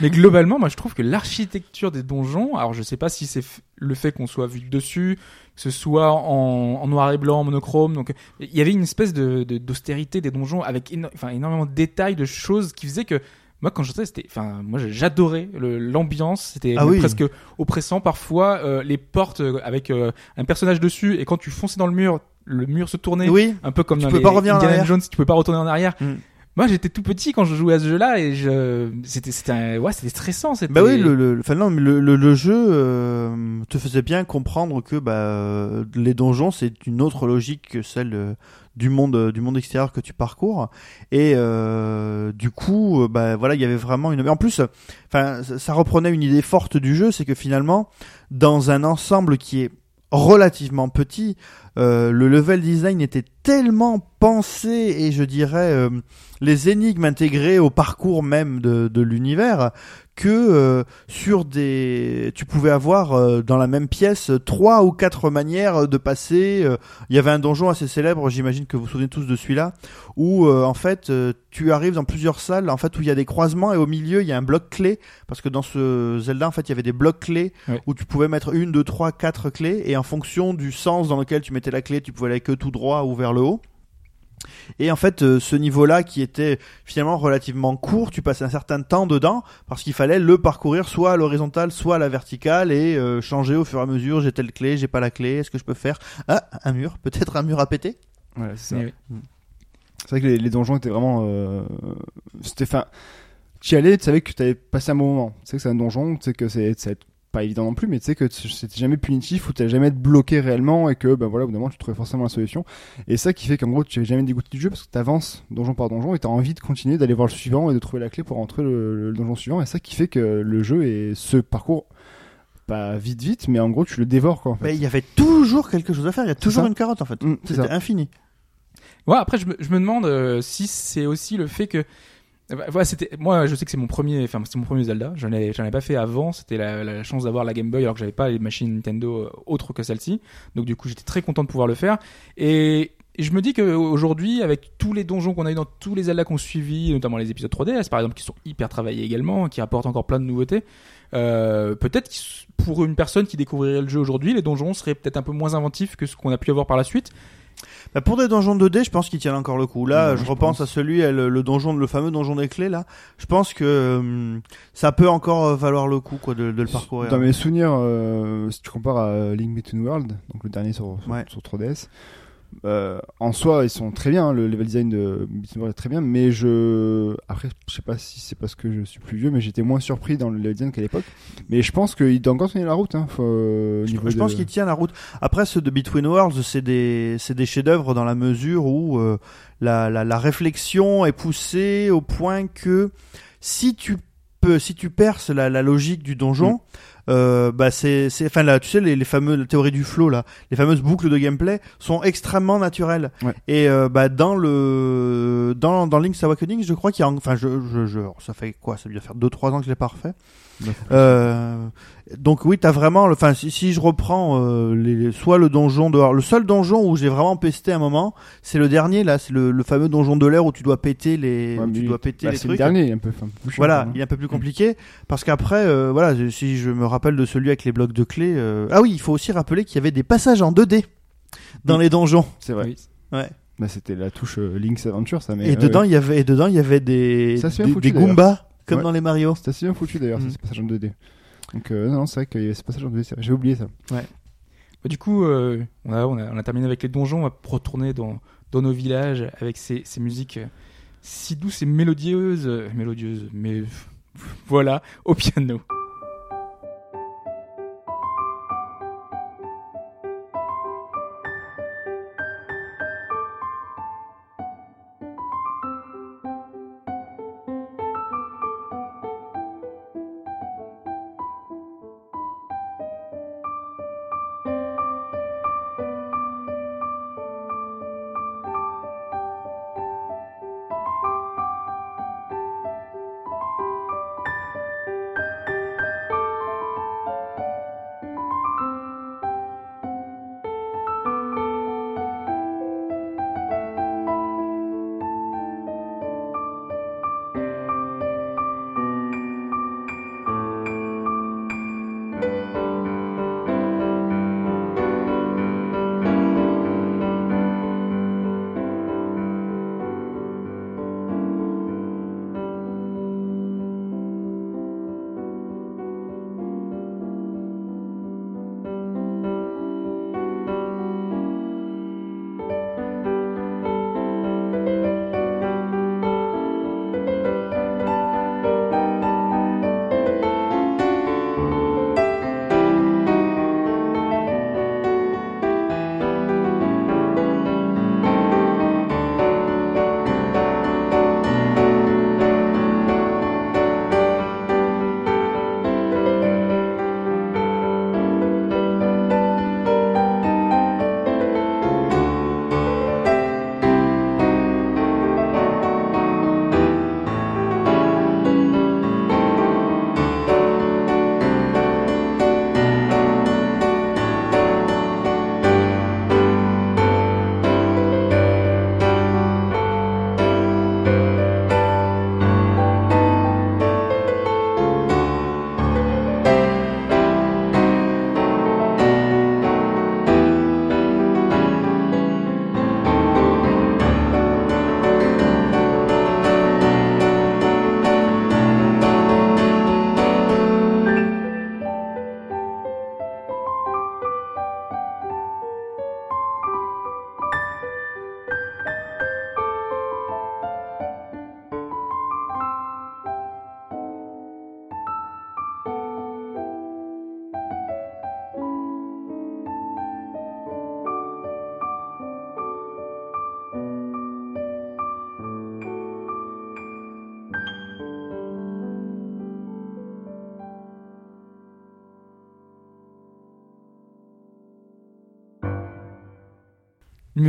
[SPEAKER 2] Mais globalement, moi je trouve que l'architecture des donjons, alors je sais pas si c'est le fait qu'on soit vu de dessus, que ce soit en, en noir et blanc, en monochrome, donc il y avait une espèce de de- d'austérité des donjons avec éno- énormément de détails, de choses qui faisaient que moi quand j'entrais c'était enfin moi j'adorais l'ambiance c'était
[SPEAKER 4] Ah oui.
[SPEAKER 2] presque oppressant parfois euh, les portes euh, avec euh, un personnage dessus et quand tu fonçais dans le mur le mur se tournait
[SPEAKER 4] Oui.
[SPEAKER 2] un peu comme
[SPEAKER 4] Tu
[SPEAKER 2] dans
[SPEAKER 4] peux
[SPEAKER 2] les
[SPEAKER 4] pas revenir
[SPEAKER 2] Indiana. Jones tu peux pas retourner en arrière
[SPEAKER 4] Mm.
[SPEAKER 2] Moi j'étais tout petit quand je jouais à ce jeu-là et je c'était c'était ouais c'était stressant c'était
[SPEAKER 4] Bah oui, le, le, le, le, le jeu euh, te faisait bien comprendre que bah, les donjons c'est une autre logique que celle euh, du monde euh, du monde extérieur que tu parcours. Et euh, du coup euh, bah voilà il y avait vraiment une en plus enfin ça reprenait une idée forte du jeu c'est que finalement dans un ensemble qui est relativement petit euh, le level design était tellement pensé et je dirais euh, les énigmes intégrées au parcours même de, de l'univers que euh, sur des tu pouvais avoir euh, dans la même pièce trois ou quatre manières de passer il y avait un donjon assez célèbre j'imagine que vous vous souvenez tous de celui-là où en fait tu arrives dans plusieurs salles en fait où il y a des croisements et au milieu il y a un bloc clé parce que dans ce Zelda en fait il y avait des blocs clés où tu pouvais mettre une deux trois quatre clés et en fonction du sens dans lequel tu mettais la clé tu pouvais aller que tout droit ou vers le haut et en fait, euh, ce niveau-là qui était finalement relativement court, tu passais un certain temps dedans parce qu'il fallait le parcourir soit à l'horizontale, soit à la verticale et euh, changer au fur et à mesure. J'ai telle clé, j'ai pas la clé, est-ce que je peux faire Ah, un mur, peut-être un mur à péter?
[SPEAKER 3] Voilà, c'est ça.
[SPEAKER 2] Mais oui.
[SPEAKER 3] C'est vrai que les, les donjons étaient vraiment. Euh... C'était. Tu y allais, tu savais que tu allais passer un bon moment. Tu sais que c'est un donjon, tu sais que c'est pas évident non plus, mais tu sais que c'était jamais punitif ou tu jamais être bloqué réellement et que ben voilà, au bout d'un moment tu trouvais forcément la solution. Et ça qui fait qu'en gros tu n'es jamais dégoûté du jeu parce que tu avances donjon par donjon et tu as envie de continuer d'aller voir le suivant et de trouver la clé pour rentrer le, le donjon suivant. Et ça qui fait que le jeu et ce parcours, pas vite vite, mais en gros tu le dévores quoi en fait.
[SPEAKER 4] Mais il y avait toujours quelque chose à faire, il y a toujours une carotte en fait.
[SPEAKER 3] Mm, c'est
[SPEAKER 4] infini.
[SPEAKER 2] Ouais, après, je me, je me demande euh, si c'est aussi le fait que. Bah, Voilà, c'était moi je sais que c'est mon premier enfin c'est mon premier Zelda. J'en ai j'en ai pas fait avant. C'était la, la chance d'avoir la Game Boy alors que j'avais pas les machines Nintendo euh, autres que celle-ci. Donc du coup j'étais très content de pouvoir le faire. Et, je me dis que aujourd'hui avec tous les donjons qu'on a eu dans tous les Zelda qu'on suivi notamment les épisodes 3DS par exemple qui sont hyper travaillés également qui apportent encore plein de nouveautés euh, peut-être pour une personne qui découvrirait le jeu aujourd'hui les donjons seraient peut-être un peu moins inventifs que ce qu'on a pu avoir par la suite
[SPEAKER 4] Bah, pour des donjons 2D, je pense qu'ils tiennent encore le coup. Là,
[SPEAKER 3] Ouais,
[SPEAKER 4] je
[SPEAKER 3] je
[SPEAKER 4] repense
[SPEAKER 3] pense.
[SPEAKER 4] à celui, euh, le, le donjon, le fameux donjon des clés. Là, je pense que hum, ça peut encore euh, valoir le coup, quoi, de, de le parcourir.
[SPEAKER 3] Dans mes souvenirs, euh, si tu compares à Link Between Worlds, donc le dernier sur, sur,
[SPEAKER 4] Ouais.
[SPEAKER 3] sur 3DS, euh, en soi, ils sont très bien. hein, Le level design de Worlds est très bien, mais je après, je sais pas si c'est parce que je suis plus vieux, mais j'étais moins surpris dans le level design qu'à l'époque. Mais je pense qu'il doit encore tenir la route. Hein, faut, au
[SPEAKER 4] Je, je pense qu'il tient la route. Après, ceux de Between Worlds, c'est des, c'est des chefs-d'œuvre dans la mesure où euh, la, la, la réflexion est poussée au point que si tu peux, si tu perces la, la logique du donjon,
[SPEAKER 3] Mm.
[SPEAKER 4] Euh, bah c'est, c'est, enfin là, tu sais les, les fameuses théories du flow là, les fameuses boucles de gameplay sont extrêmement naturelles.
[SPEAKER 3] Ouais.
[SPEAKER 4] Et euh, bah dans le, dans dans Link's Awakening, je crois qu'il y a, enfin je, je, je, ça fait quoi, ça doit faire 2-3 ans que je l'ai pas refait. Euh, donc oui, t'as vraiment, enfin si, si je reprends euh, les, soit le donjon dehors, le seul donjon où j'ai vraiment pesté un moment, c'est le dernier là, c'est le, le fameux donjon de l'air où tu dois péter les,
[SPEAKER 3] Ouais,
[SPEAKER 4] tu dois péter
[SPEAKER 3] bah,
[SPEAKER 4] les
[SPEAKER 3] c'est le
[SPEAKER 4] trucs.
[SPEAKER 3] dernier, il est un peu,
[SPEAKER 4] Voilà,
[SPEAKER 3] quoi,
[SPEAKER 4] il est un peu plus compliqué parce qu'après, euh, voilà, si je me rappelle de celui avec les blocs de clés, euh, ah oui, il faut aussi rappeler qu'il y avait des passages en 2D dans
[SPEAKER 3] Mm.
[SPEAKER 4] les donjons.
[SPEAKER 3] C'est vrai.
[SPEAKER 2] Oui.
[SPEAKER 4] Ouais.
[SPEAKER 3] Bah, c'était la touche euh, Link's Adventure, ça. Mais,
[SPEAKER 4] Et
[SPEAKER 3] ouais,
[SPEAKER 4] dedans,
[SPEAKER 3] ouais.
[SPEAKER 4] il y avait, et dedans, il y avait des,
[SPEAKER 3] Ça,
[SPEAKER 4] des,
[SPEAKER 3] foutu,
[SPEAKER 4] des Goombas comme
[SPEAKER 3] Ouais.
[SPEAKER 4] dans les Mario.
[SPEAKER 3] C'était assez bien foutu d'ailleurs,
[SPEAKER 4] Mm.
[SPEAKER 3] ce passage en 2D. Donc, euh, non, c'est vrai qu'il y avait ce passage en 2D, c'est vrai, j'ai oublié ça.
[SPEAKER 2] Bah, du coup, euh, on, a, on, a, on a terminé avec les donjons. On va retourner dans, dans nos villages avec ces, ces musiques euh, si douces et mélodieuses. euh, mélodieuses, mais voilà, au piano.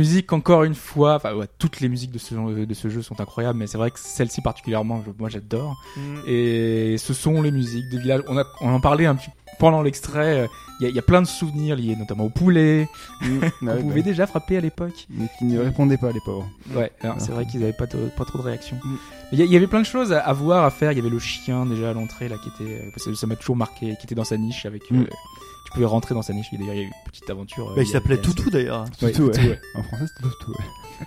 [SPEAKER 2] Musique encore une fois, enfin ouais, toutes les musiques de ce, de ce jeu sont incroyables, mais c'est vrai que celle-ci particulièrement, je- moi j'adore. Et ce sont les musiques des villages. On, a, on en parlait un petit pendant l'extrait. euh, Il y, a- il y a plein de souvenirs liés notamment au poulet
[SPEAKER 3] Mm. <laughs>
[SPEAKER 2] qu'on
[SPEAKER 3] Ouais,
[SPEAKER 2] pouvait
[SPEAKER 3] bah,
[SPEAKER 2] déjà frapper à l'époque.
[SPEAKER 3] mais qui ne répondaient pas, les pauvres.
[SPEAKER 2] Ouais, alors, c'est vrai qu'ils avaient pas, trop de réaction.
[SPEAKER 3] Mm.
[SPEAKER 2] Il y, avait plein de choses à, à voir, à faire. Il y avait le chien déjà à l'entrée là qui était, euh, ça m'a toujours marqué, qui était dans sa niche avec euh,
[SPEAKER 3] Mm.
[SPEAKER 2] Tu pouvais rentrer dans sa niche. D'ailleurs, il y a eu une petite aventure. euh,
[SPEAKER 4] Bah, il s'appelait Toutou d'ailleurs.
[SPEAKER 2] Ouais,
[SPEAKER 3] Toutou,
[SPEAKER 2] Toutou,
[SPEAKER 3] ouais.
[SPEAKER 2] ouais.
[SPEAKER 3] En français, c'était tout, ouais. <laughs>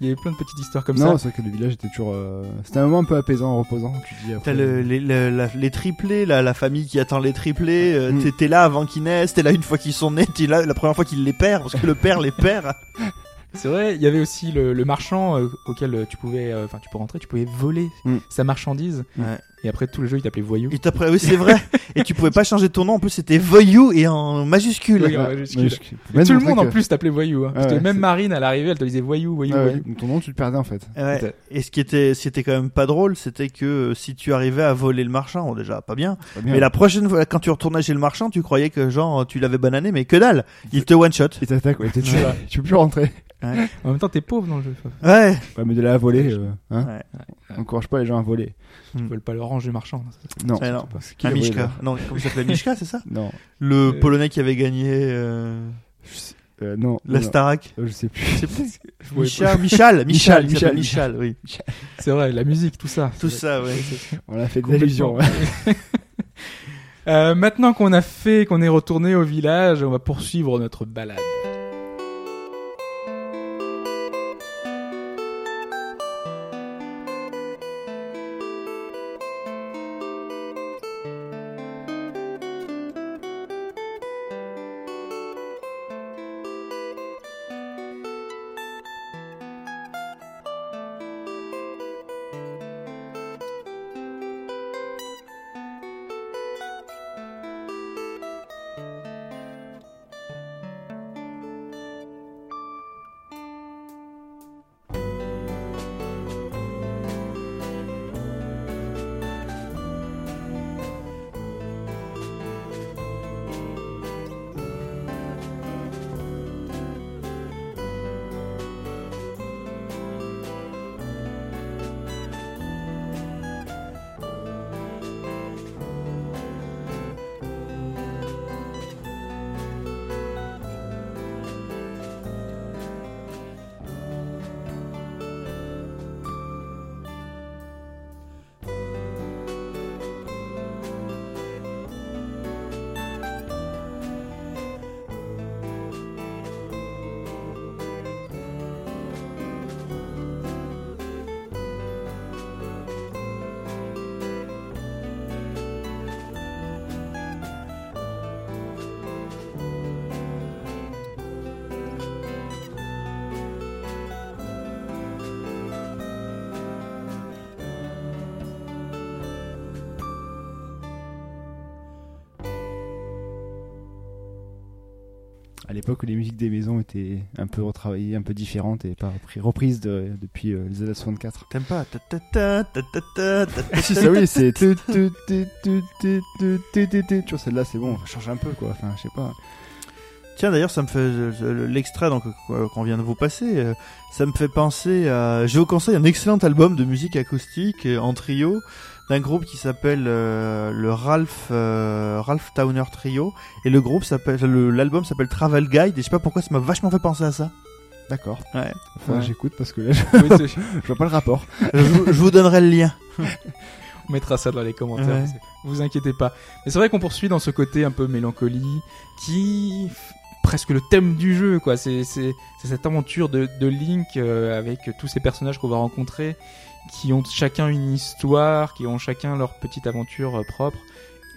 [SPEAKER 2] Il y avait plein de petites histoires comme
[SPEAKER 3] non,
[SPEAKER 2] ça.
[SPEAKER 3] c'est vrai que le village était toujours. euh, C'était un moment un peu apaisant, reposant. Tu dis après.
[SPEAKER 4] T'as le- les, le- la- les triplés, là, la famille qui attend les triplés. euh,
[SPEAKER 3] Mm.
[SPEAKER 4] t'es- T'es là avant qu'ils naissent, t'es là une fois qu'ils sont nés, t'es là la première fois qu'il les perd, parce que le père les perd. <laughs>
[SPEAKER 2] C'est vrai, il y avait aussi le, le marchand euh, auquel euh, tu pouvais, euh, enfin, tu peux rentrer, tu pouvais voler
[SPEAKER 3] Mm.
[SPEAKER 2] sa marchandise.
[SPEAKER 4] Ouais.
[SPEAKER 2] Et après, tout le jeu, il t'appelait voyou.
[SPEAKER 4] Et oui, c'est vrai. et tu pouvais pas changer ton nom, en plus c'était voyou et en majuscule.
[SPEAKER 2] Oui, en majuscule.
[SPEAKER 3] majuscule.
[SPEAKER 2] Et
[SPEAKER 3] Même
[SPEAKER 2] tout le monde en plus t'appelait voyou. Hein. Parce
[SPEAKER 3] Ah
[SPEAKER 2] que
[SPEAKER 3] ouais,
[SPEAKER 2] même
[SPEAKER 3] c'est-
[SPEAKER 2] Marine à l'arrivée, elle te disait voyou, voyou,
[SPEAKER 3] Ah ouais,
[SPEAKER 2] voyou.
[SPEAKER 3] Ton nom, tu le perdais en fait.
[SPEAKER 4] Ouais. Et ce qui était, ce qui était quand même pas drôle, c'était que euh, si tu arrivais à voler le marchand, bon, déjà pas bien.
[SPEAKER 3] Pas bien.
[SPEAKER 4] Mais la prochaine fois, quand tu retournais chez le marchand, tu croyais que genre tu l'avais banané, mais que dalle. Il te one shot.
[SPEAKER 3] Il t'attaque, ouais. t'es- Tu,
[SPEAKER 2] Ouais.
[SPEAKER 3] tu peux plus rentrer.
[SPEAKER 2] En même temps, t'es pauvre dans le jeu.
[SPEAKER 4] Ouais.
[SPEAKER 3] Ouais, mais de là à voler, euh, hein.
[SPEAKER 4] Ouais.
[SPEAKER 3] Encourage pas les gens à voler.
[SPEAKER 2] Ils veulent pas l'orange du marchand.
[SPEAKER 3] Non.
[SPEAKER 4] Ouais, non.
[SPEAKER 3] Qui
[SPEAKER 4] Mishka. Non, comment il s'appelait? Mishka, c'est ça?
[SPEAKER 3] Non.
[SPEAKER 4] Le
[SPEAKER 2] Euh,
[SPEAKER 4] Polonais qui avait gagné euh,
[SPEAKER 3] Je sais- euh, non.
[SPEAKER 4] la
[SPEAKER 3] non,
[SPEAKER 4] Starac.
[SPEAKER 3] non. Je sais plus.
[SPEAKER 4] Je sais plus. <laughs>
[SPEAKER 2] Je
[SPEAKER 4] Michal, Michal, <laughs> Michal,
[SPEAKER 3] Michal,
[SPEAKER 4] Michal, oui.
[SPEAKER 2] pas. C'est vrai, la musique, tout ça.
[SPEAKER 4] Tout ça, ouais.
[SPEAKER 3] On a fait des allusions. ouais. <laughs>
[SPEAKER 2] Euh, maintenant qu'on a fait, qu'on est retourné au village, on va poursuivre notre balade.
[SPEAKER 3] à l'époque où les musiques des maisons étaient un peu retravaillées, un peu différentes et pas reprises de, depuis euh, les années 64.
[SPEAKER 4] T'aimes pas
[SPEAKER 3] Si, ça oui, c'est. Toujours celle-là, c'est bon, on change un peu quoi, enfin, je sais pas.
[SPEAKER 4] Tiens, d'ailleurs, ça me fait l'extrait euh, qu'on vient de vous passer. Euh, ça me fait penser à. Je vous conseille un excellent album de musique acoustique euh, en trio d'un groupe qui s'appelle euh, le Ralph euh, Ralph Towner Trio et le groupe s'appelle le- l'album s'appelle Travel Guide et je sais pas pourquoi ça m'a vachement fait penser à ça.
[SPEAKER 3] D'accord.
[SPEAKER 4] Ouais.
[SPEAKER 3] Enfin,
[SPEAKER 2] Ouais.
[SPEAKER 3] j'écoute parce que là, je,
[SPEAKER 2] Oui, c'est- <laughs>
[SPEAKER 3] je vois pas le rapport.
[SPEAKER 4] je, vous, je vous donnerai le lien. <laughs>
[SPEAKER 2] On mettra ça dans les commentaires.
[SPEAKER 4] Ouais.
[SPEAKER 2] Vous inquiétez pas. Mais c'est vrai qu'on poursuit dans ce côté un peu mélancolie, qui presque le thème du jeu, quoi. C'est cette aventure de, de Link euh, avec tous ces personnages qu'on va rencontrer, qui ont chacun une histoire, qui ont chacun leur petite aventure euh, propre.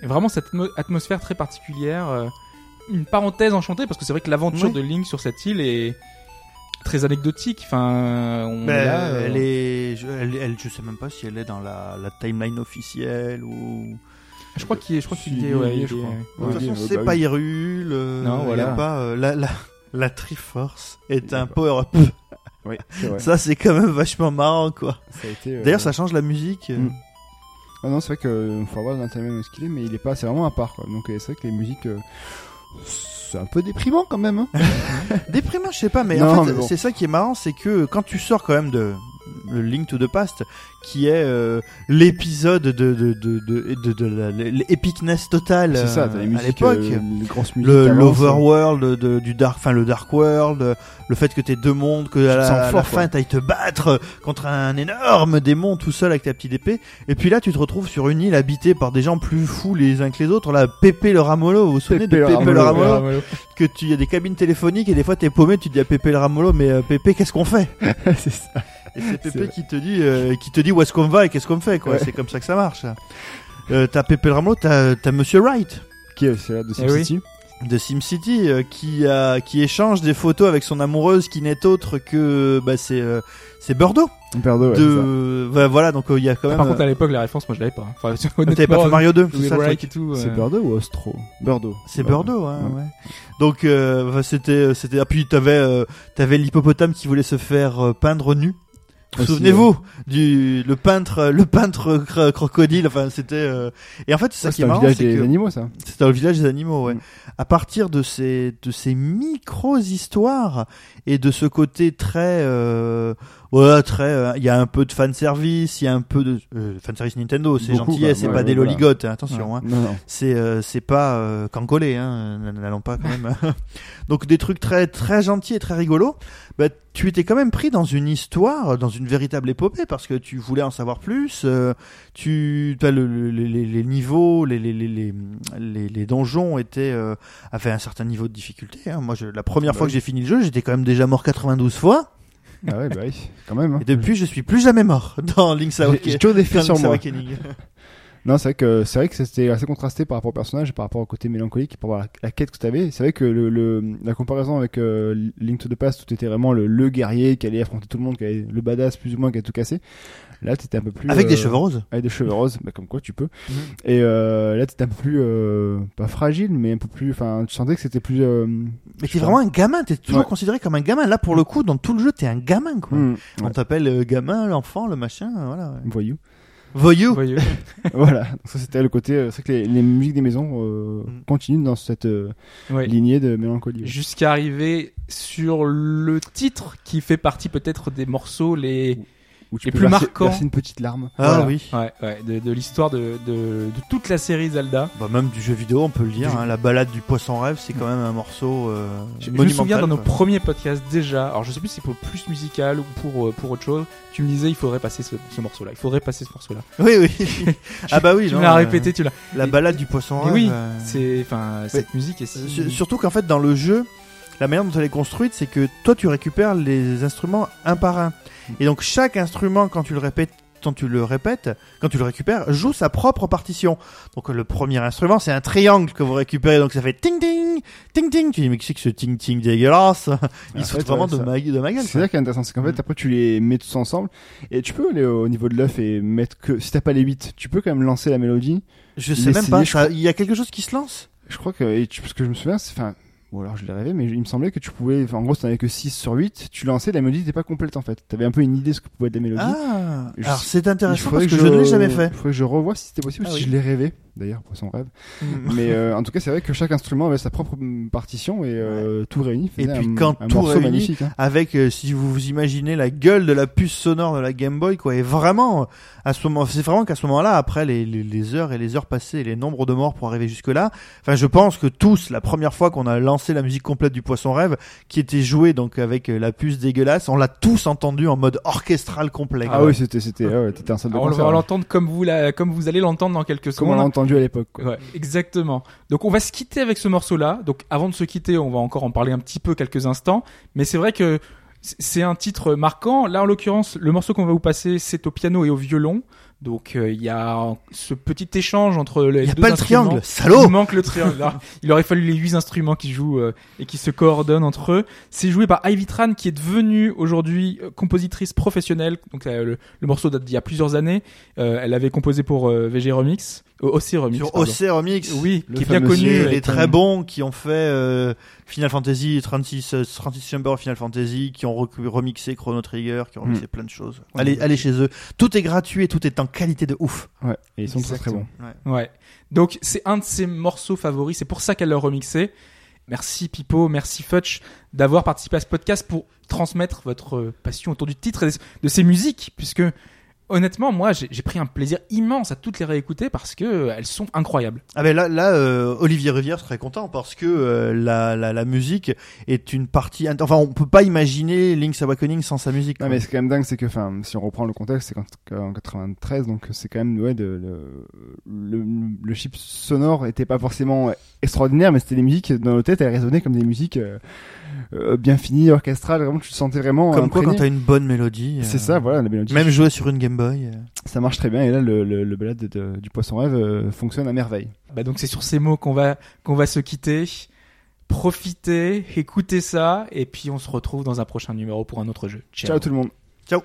[SPEAKER 2] Et vraiment cette atmo- atmosphère très particulière. euh, une parenthèse enchantée parce que c'est vrai que l'aventure
[SPEAKER 4] Oui.
[SPEAKER 2] de Link sur cette île est très anecdotique. Enfin, on
[SPEAKER 4] Ben,
[SPEAKER 2] est là, euh,
[SPEAKER 4] elle est, je, elle, elle- je sais même pas si elle est dans la, la timeline officielle ou.
[SPEAKER 2] Je crois qu'il est, je crois qu'il est, ouais,
[SPEAKER 3] je crois.
[SPEAKER 4] De toute façon, c'est
[SPEAKER 3] bah
[SPEAKER 4] pas. Hyrule. euh,
[SPEAKER 2] Non,
[SPEAKER 4] y a
[SPEAKER 2] voilà.
[SPEAKER 4] pas euh, la, la, <laughs> la Triforce est
[SPEAKER 3] a
[SPEAKER 4] un power up.
[SPEAKER 3] Oui, <laughs> vrai.
[SPEAKER 4] Ça, c'est quand même vachement marrant, quoi.
[SPEAKER 3] Euh,
[SPEAKER 4] D'ailleurs, ça change la musique.
[SPEAKER 3] Mm. Ah non, c'est vrai que faut voir l'intérêt ce qu'il est, mais il est pas, c'est vraiment à part quoi. Donc euh, c'est vrai que les musiques, euh, c'est un peu déprimant quand même. Hein. <laughs>
[SPEAKER 4] Déprimant, je sais pas, mais
[SPEAKER 3] Non,
[SPEAKER 4] en fait,
[SPEAKER 3] bon.
[SPEAKER 4] c'est ça qui est marrant, c'est que quand tu sors quand même de Link to the Past, qui est euh, l'épisode de de de de, de, l'épicness totale
[SPEAKER 3] C'est ça,
[SPEAKER 4] euh,
[SPEAKER 3] t'as les
[SPEAKER 4] à
[SPEAKER 3] musiques,
[SPEAKER 4] l'époque.
[SPEAKER 3] euh,
[SPEAKER 4] le l'overworld de, du dark enfin le dark world euh, le fait que t'aies deux mondes que à la, à la fin t'ailles te battre contre un énorme démon tout seul avec ta petite épée et puis là tu te retrouves sur une île habitée par des gens plus fous les uns que les autres là Pépé le Ramolo vous vous souvenez
[SPEAKER 3] Pépé
[SPEAKER 4] de
[SPEAKER 3] le
[SPEAKER 4] Pépé le
[SPEAKER 3] Ramolo,
[SPEAKER 4] Ramolo que tu y a des cabines téléphoniques et des fois t'es paumé tu dis à Pépé le Ramolo mais euh, Pépé qu'est-ce qu'on fait? <laughs>
[SPEAKER 3] C'est ça.
[SPEAKER 4] Et c'est Pépé qui te dit euh, qui te dit où est-ce qu'on va et qu'est-ce qu'on fait quoi
[SPEAKER 3] Ouais.
[SPEAKER 4] c'est comme ça que ça marche euh, t'as Pépé le Ramolo t'as t'as Monsieur Wright
[SPEAKER 3] Qui est c'est là de
[SPEAKER 2] Eh oui.
[SPEAKER 3] SimCity
[SPEAKER 4] de SimCity euh, qui a qui échange des photos avec son amoureuse qui n'est autre que bah c'est euh, c'est Birdo
[SPEAKER 3] Birdo, ouais,
[SPEAKER 4] de bah, voilà donc euh, il y a quand même
[SPEAKER 2] Par contre,
[SPEAKER 4] euh,
[SPEAKER 2] à l'époque, la référence, moi, je l'avais pas. hein. Enfin, <laughs>
[SPEAKER 4] t'avais pas fait Mario 2 c'est ça le
[SPEAKER 2] Wright
[SPEAKER 4] truc.
[SPEAKER 2] et tout.
[SPEAKER 3] C'est Birdo ou Ostro Birdo.
[SPEAKER 4] c'est Birdo hein,
[SPEAKER 3] Ouais.
[SPEAKER 4] ouais. donc euh, bah, c'était c'était ah, puis t'avais euh, t'avais l'hippopotame qui voulait se faire euh, peindre nu Souvenez-vous du le peintre le peintre cro- crocodile enfin c'était euh, et en fait c'est ça
[SPEAKER 3] Ouais,
[SPEAKER 4] qui
[SPEAKER 3] C'est
[SPEAKER 4] est
[SPEAKER 3] un
[SPEAKER 4] marrant
[SPEAKER 3] village
[SPEAKER 4] c'est
[SPEAKER 3] des
[SPEAKER 4] que
[SPEAKER 3] animaux, ça.
[SPEAKER 4] C'était dans le village des animaux, ouais.
[SPEAKER 3] Mm.
[SPEAKER 4] À partir de ces de ces micros histoires et de ce côté très euh, ouais très euh, il y a un peu de fan service, il y a un peu de euh, fan service Nintendo, c'est gentil,
[SPEAKER 3] bah,
[SPEAKER 4] c'est
[SPEAKER 3] ouais,
[SPEAKER 4] pas
[SPEAKER 3] ouais,
[SPEAKER 4] des loligotes, attention hein. C'est euh, c'est pas euh, cancolé hein, n'allons pas quand même. <laughs> Donc des trucs très très gentils et très rigolos. Bah tu étais quand même pris dans une histoire, dans une véritable épopée parce que tu voulais en savoir plus. euh, tu t'as le, le- les, les- niveaux, les les, les, les, donjons étaient euh, avaient un certain niveau de difficulté. hein. Moi, je, la première
[SPEAKER 3] Bah
[SPEAKER 4] fois que j'ai fini le jeu, j'étais quand même déjà mort 92 fois.
[SPEAKER 3] Ah ouais, bah oui, quand même. hein.
[SPEAKER 4] Et depuis, je suis plus jamais mort <laughs> dans Link's Awakening.
[SPEAKER 3] J'ai toujours des faits
[SPEAKER 4] dans
[SPEAKER 3] sur
[SPEAKER 4] Link's
[SPEAKER 3] moi.
[SPEAKER 4] Awakening. <laughs>
[SPEAKER 3] Non, c'est vrai que c'est vrai que c'était assez contrasté par rapport au personnage, et par rapport au côté mélancolique, par rapport à la, la quête que tu avais. C'est vrai que le, le- la comparaison avec euh, Link to the Past, où t'étais vraiment le, le guerrier qui allait affronter tout le monde, qui avait le badass plus ou moins qui a tout cassé. Là, t'étais un peu plus
[SPEAKER 4] Avec des
[SPEAKER 3] euh,
[SPEAKER 4] cheveux roses.
[SPEAKER 3] avec des cheveux roses, bah, comme quoi tu peux.
[SPEAKER 4] Mhm.
[SPEAKER 3] Et euh, là, t'étais un peu plus euh, pas fragile, mais un peu plus. Enfin, tu sentais que c'était plus. euh,
[SPEAKER 4] Mais t'es vraiment un gamin, t'es toujours
[SPEAKER 3] Ouais.
[SPEAKER 4] considéré comme un gamin. Là, pour le coup, dans tout le jeu, t'es un gamin, quoi.
[SPEAKER 3] hmm,
[SPEAKER 4] On t'appelle euh, gamin, l'enfant, le machin, voilà. ouais.
[SPEAKER 3] voyou.
[SPEAKER 4] Voyou.
[SPEAKER 2] voyeux. <laughs>
[SPEAKER 3] voilà. Donc ça, c'était le côté. euh, C'est que les, les musiques des maisons euh,
[SPEAKER 4] Mhm.
[SPEAKER 3] continuent dans cette euh,
[SPEAKER 2] Ouais.
[SPEAKER 3] lignée de mélancolie.
[SPEAKER 2] Jusqu'à arriver sur le titre qui fait partie peut-être des morceaux les
[SPEAKER 3] Où tu
[SPEAKER 2] les
[SPEAKER 3] peux
[SPEAKER 2] plus
[SPEAKER 3] verser-
[SPEAKER 2] marquants.
[SPEAKER 3] verser une petite larme.
[SPEAKER 4] Ah
[SPEAKER 2] Voilà.
[SPEAKER 4] oui.
[SPEAKER 2] ouais, ouais, de, de l'histoire de, de, de toute la série Zelda.
[SPEAKER 4] Bah, même du jeu vidéo, on peut le dire.
[SPEAKER 2] Du-
[SPEAKER 4] hein, la balade du poisson rêve, c'est quand même un morceau euh,
[SPEAKER 2] Je, je me
[SPEAKER 4] monumental.
[SPEAKER 2] souviens dans nos
[SPEAKER 4] quoi.
[SPEAKER 2] premiers podcasts déjà, alors je sais plus si c'est pour plus musical ou pour, euh, pour autre chose, tu me disais il faudrait passer ce, ce morceau-là, il faudrait passer ce morceau-là. <laughs>
[SPEAKER 4] Oui, oui. <laughs> ah bah oui,
[SPEAKER 2] tu
[SPEAKER 4] non,
[SPEAKER 2] me l'as
[SPEAKER 4] euh,
[SPEAKER 2] répété, tu l'as.
[SPEAKER 4] La
[SPEAKER 2] Et-
[SPEAKER 4] balade du poisson
[SPEAKER 2] Et
[SPEAKER 4] rêve.
[SPEAKER 2] oui,
[SPEAKER 4] euh,
[SPEAKER 2] c'est, enfin, cette musique est si...
[SPEAKER 4] Sur- Surtout qu'en fait, dans le jeu, la manière dont elle est construite, c'est que toi, tu récupères les instruments un par un. Et donc, chaque instrument, quand tu le répètes, quand tu le répètes, quand tu le récupères, joue sa propre partition. Donc, le premier instrument, c'est un triangle que vous récupérez. Donc, ça fait ting ting, ting ting. Tu dis, mais qu'est-ce que ce ting ting dégueulasse? Il
[SPEAKER 3] En
[SPEAKER 4] se
[SPEAKER 3] fait,
[SPEAKER 4] fout vraiment
[SPEAKER 3] ouais,
[SPEAKER 4] de, ma, de ma gueule.
[SPEAKER 3] C'est ça qui est intéressant, c'est qu'en fait
[SPEAKER 4] Mm.
[SPEAKER 3] après tu les mets tous ensemble et tu peux aller au niveau de l'œuf et mettre que si t'as pas les 8, tu peux quand même lancer la mélodie.
[SPEAKER 4] Je sais même pas. Il y a quelque chose qui se lance?
[SPEAKER 3] Je crois que et tu, parce que je me souviens, c'est enfin ou alors je l'ai rêvé mais il me semblait que tu pouvais en gros si t'en avais que 6 sur 8, tu lançais la mélodie n'était pas complète en fait. T'avais un peu une idée de ce que pouvait être la mélodie.
[SPEAKER 4] Ah
[SPEAKER 3] Je-
[SPEAKER 4] Alors, c'est intéressant parce que, je ne l'ai jamais fait.
[SPEAKER 3] Il faudrait que je revoie si c'était possible,
[SPEAKER 4] Ah
[SPEAKER 3] si
[SPEAKER 4] oui.
[SPEAKER 3] je l'ai rêvé. D'ailleurs, poisson rêve. Mais euh, en tout cas, c'est vrai que chaque instrument avait sa propre mm, partition et euh, tout réuni.
[SPEAKER 4] Et puis
[SPEAKER 3] un,
[SPEAKER 4] quand
[SPEAKER 3] un
[SPEAKER 4] tout réuni,
[SPEAKER 3] magnifique. hein.
[SPEAKER 4] avec euh, si vous vous imaginez la gueule de la puce sonore de la Game Boy quoi et vraiment à ce moment c'est vraiment qu'à ce moment-là après les, les, les heures et les heures passées et les nombres de morts pour arriver jusque là enfin je pense que tous la première fois qu'on a lancé la musique complète du Poisson Rêve qui était jouée donc avec euh, la puce dégueulasse on l'a tous entendu en mode orchestral complet
[SPEAKER 3] Ah
[SPEAKER 4] quoi.
[SPEAKER 3] oui, c'était c'était ah ouais, un salle de
[SPEAKER 2] Alors, on va
[SPEAKER 3] hein.
[SPEAKER 2] l'entendre comme vous, la, comme vous allez l'entendre dans quelques
[SPEAKER 3] Comme on
[SPEAKER 2] secondes.
[SPEAKER 3] Entendu à l'époque.
[SPEAKER 2] Ouais, exactement. Donc on va se quitter avec ce morceau-là. Donc avant de se quitter, on va encore en parler un petit peu quelques instants. Mais c'est vrai que c'est un titre marquant. Là, en l'occurrence, le morceau qu'on va vous passer, c'est au piano et au violon. Donc euh, il y a ce petit échange entre les
[SPEAKER 4] il y a
[SPEAKER 2] deux
[SPEAKER 4] pas le
[SPEAKER 2] instruments.
[SPEAKER 4] triangle
[SPEAKER 2] Il
[SPEAKER 4] salaud
[SPEAKER 2] manque le triangle. Alors, il aurait fallu les huit instruments qui jouent euh, et qui se coordonnent entre eux. C'est joué par Ivy Tran, qui est devenue aujourd'hui euh, compositrice professionnelle. Donc euh, le, le morceau date d'il y a plusieurs années. Elle avait composé pour VG Remix, OC Remix.
[SPEAKER 4] sur
[SPEAKER 2] pardon.
[SPEAKER 4] OC Remix
[SPEAKER 2] Oui,
[SPEAKER 3] Le
[SPEAKER 2] qui est bien connu.
[SPEAKER 4] les, très
[SPEAKER 2] euh,
[SPEAKER 4] bons qui ont fait euh, Final Fantasy 36 euh, 36 Chamber of Final Fantasy qui ont remixé Chrono Trigger qui ont remixé plein de choses allez allez chez eux tout est gratuit et tout est en qualité de ouf
[SPEAKER 3] Ouais, et ils sont très très bons.
[SPEAKER 2] Ouais. Donc c'est un de ses morceaux favoris. C'est pour ça qu'elle l'a remixé. Merci Pipo, merci Futch d'avoir participé à ce podcast pour transmettre votre euh, passion autour du titre et de ces musiques, puisque honnêtement, moi, j'ai j'ai pris un plaisir immense à toutes les réécouter parce que euh, elles sont incroyables.
[SPEAKER 4] Ah ben là, là euh, Olivier Rivière serait content parce que euh, la, la, la musique est une partie. Enfin, on peut pas imaginer Link's Awakening sans sa musique.
[SPEAKER 3] Non
[SPEAKER 4] quoi.
[SPEAKER 3] mais c'est quand même dingue, c'est que, enfin, si on reprend le contexte, c'est qu'en en 93, donc c'est quand même, ouais, de, le, le, le chip sonore était pas forcément extraordinaire, mais c'était des musiques dans nos têtes, elles résonnaient comme des musiques euh, bien finies, orchestrales, vraiment, tu te sentais vraiment
[SPEAKER 4] Comme quoi,
[SPEAKER 3] imprégné.
[SPEAKER 4] quand t'as une bonne mélodie.
[SPEAKER 3] C'est
[SPEAKER 4] euh,
[SPEAKER 3] ça, voilà, la mélodie.
[SPEAKER 4] Même jouer sur une Game Boy. euh.
[SPEAKER 3] Ça marche très bien, et là, le, le, le balade de- du poisson rêve euh, fonctionne à merveille.
[SPEAKER 2] Bah donc c'est sur ces mots qu'on va qu'on va se quitter. Profitez, écoutez ça, et puis on se retrouve dans un prochain numéro pour un autre jeu.
[SPEAKER 3] Ciao tout le monde.
[SPEAKER 4] Ciao.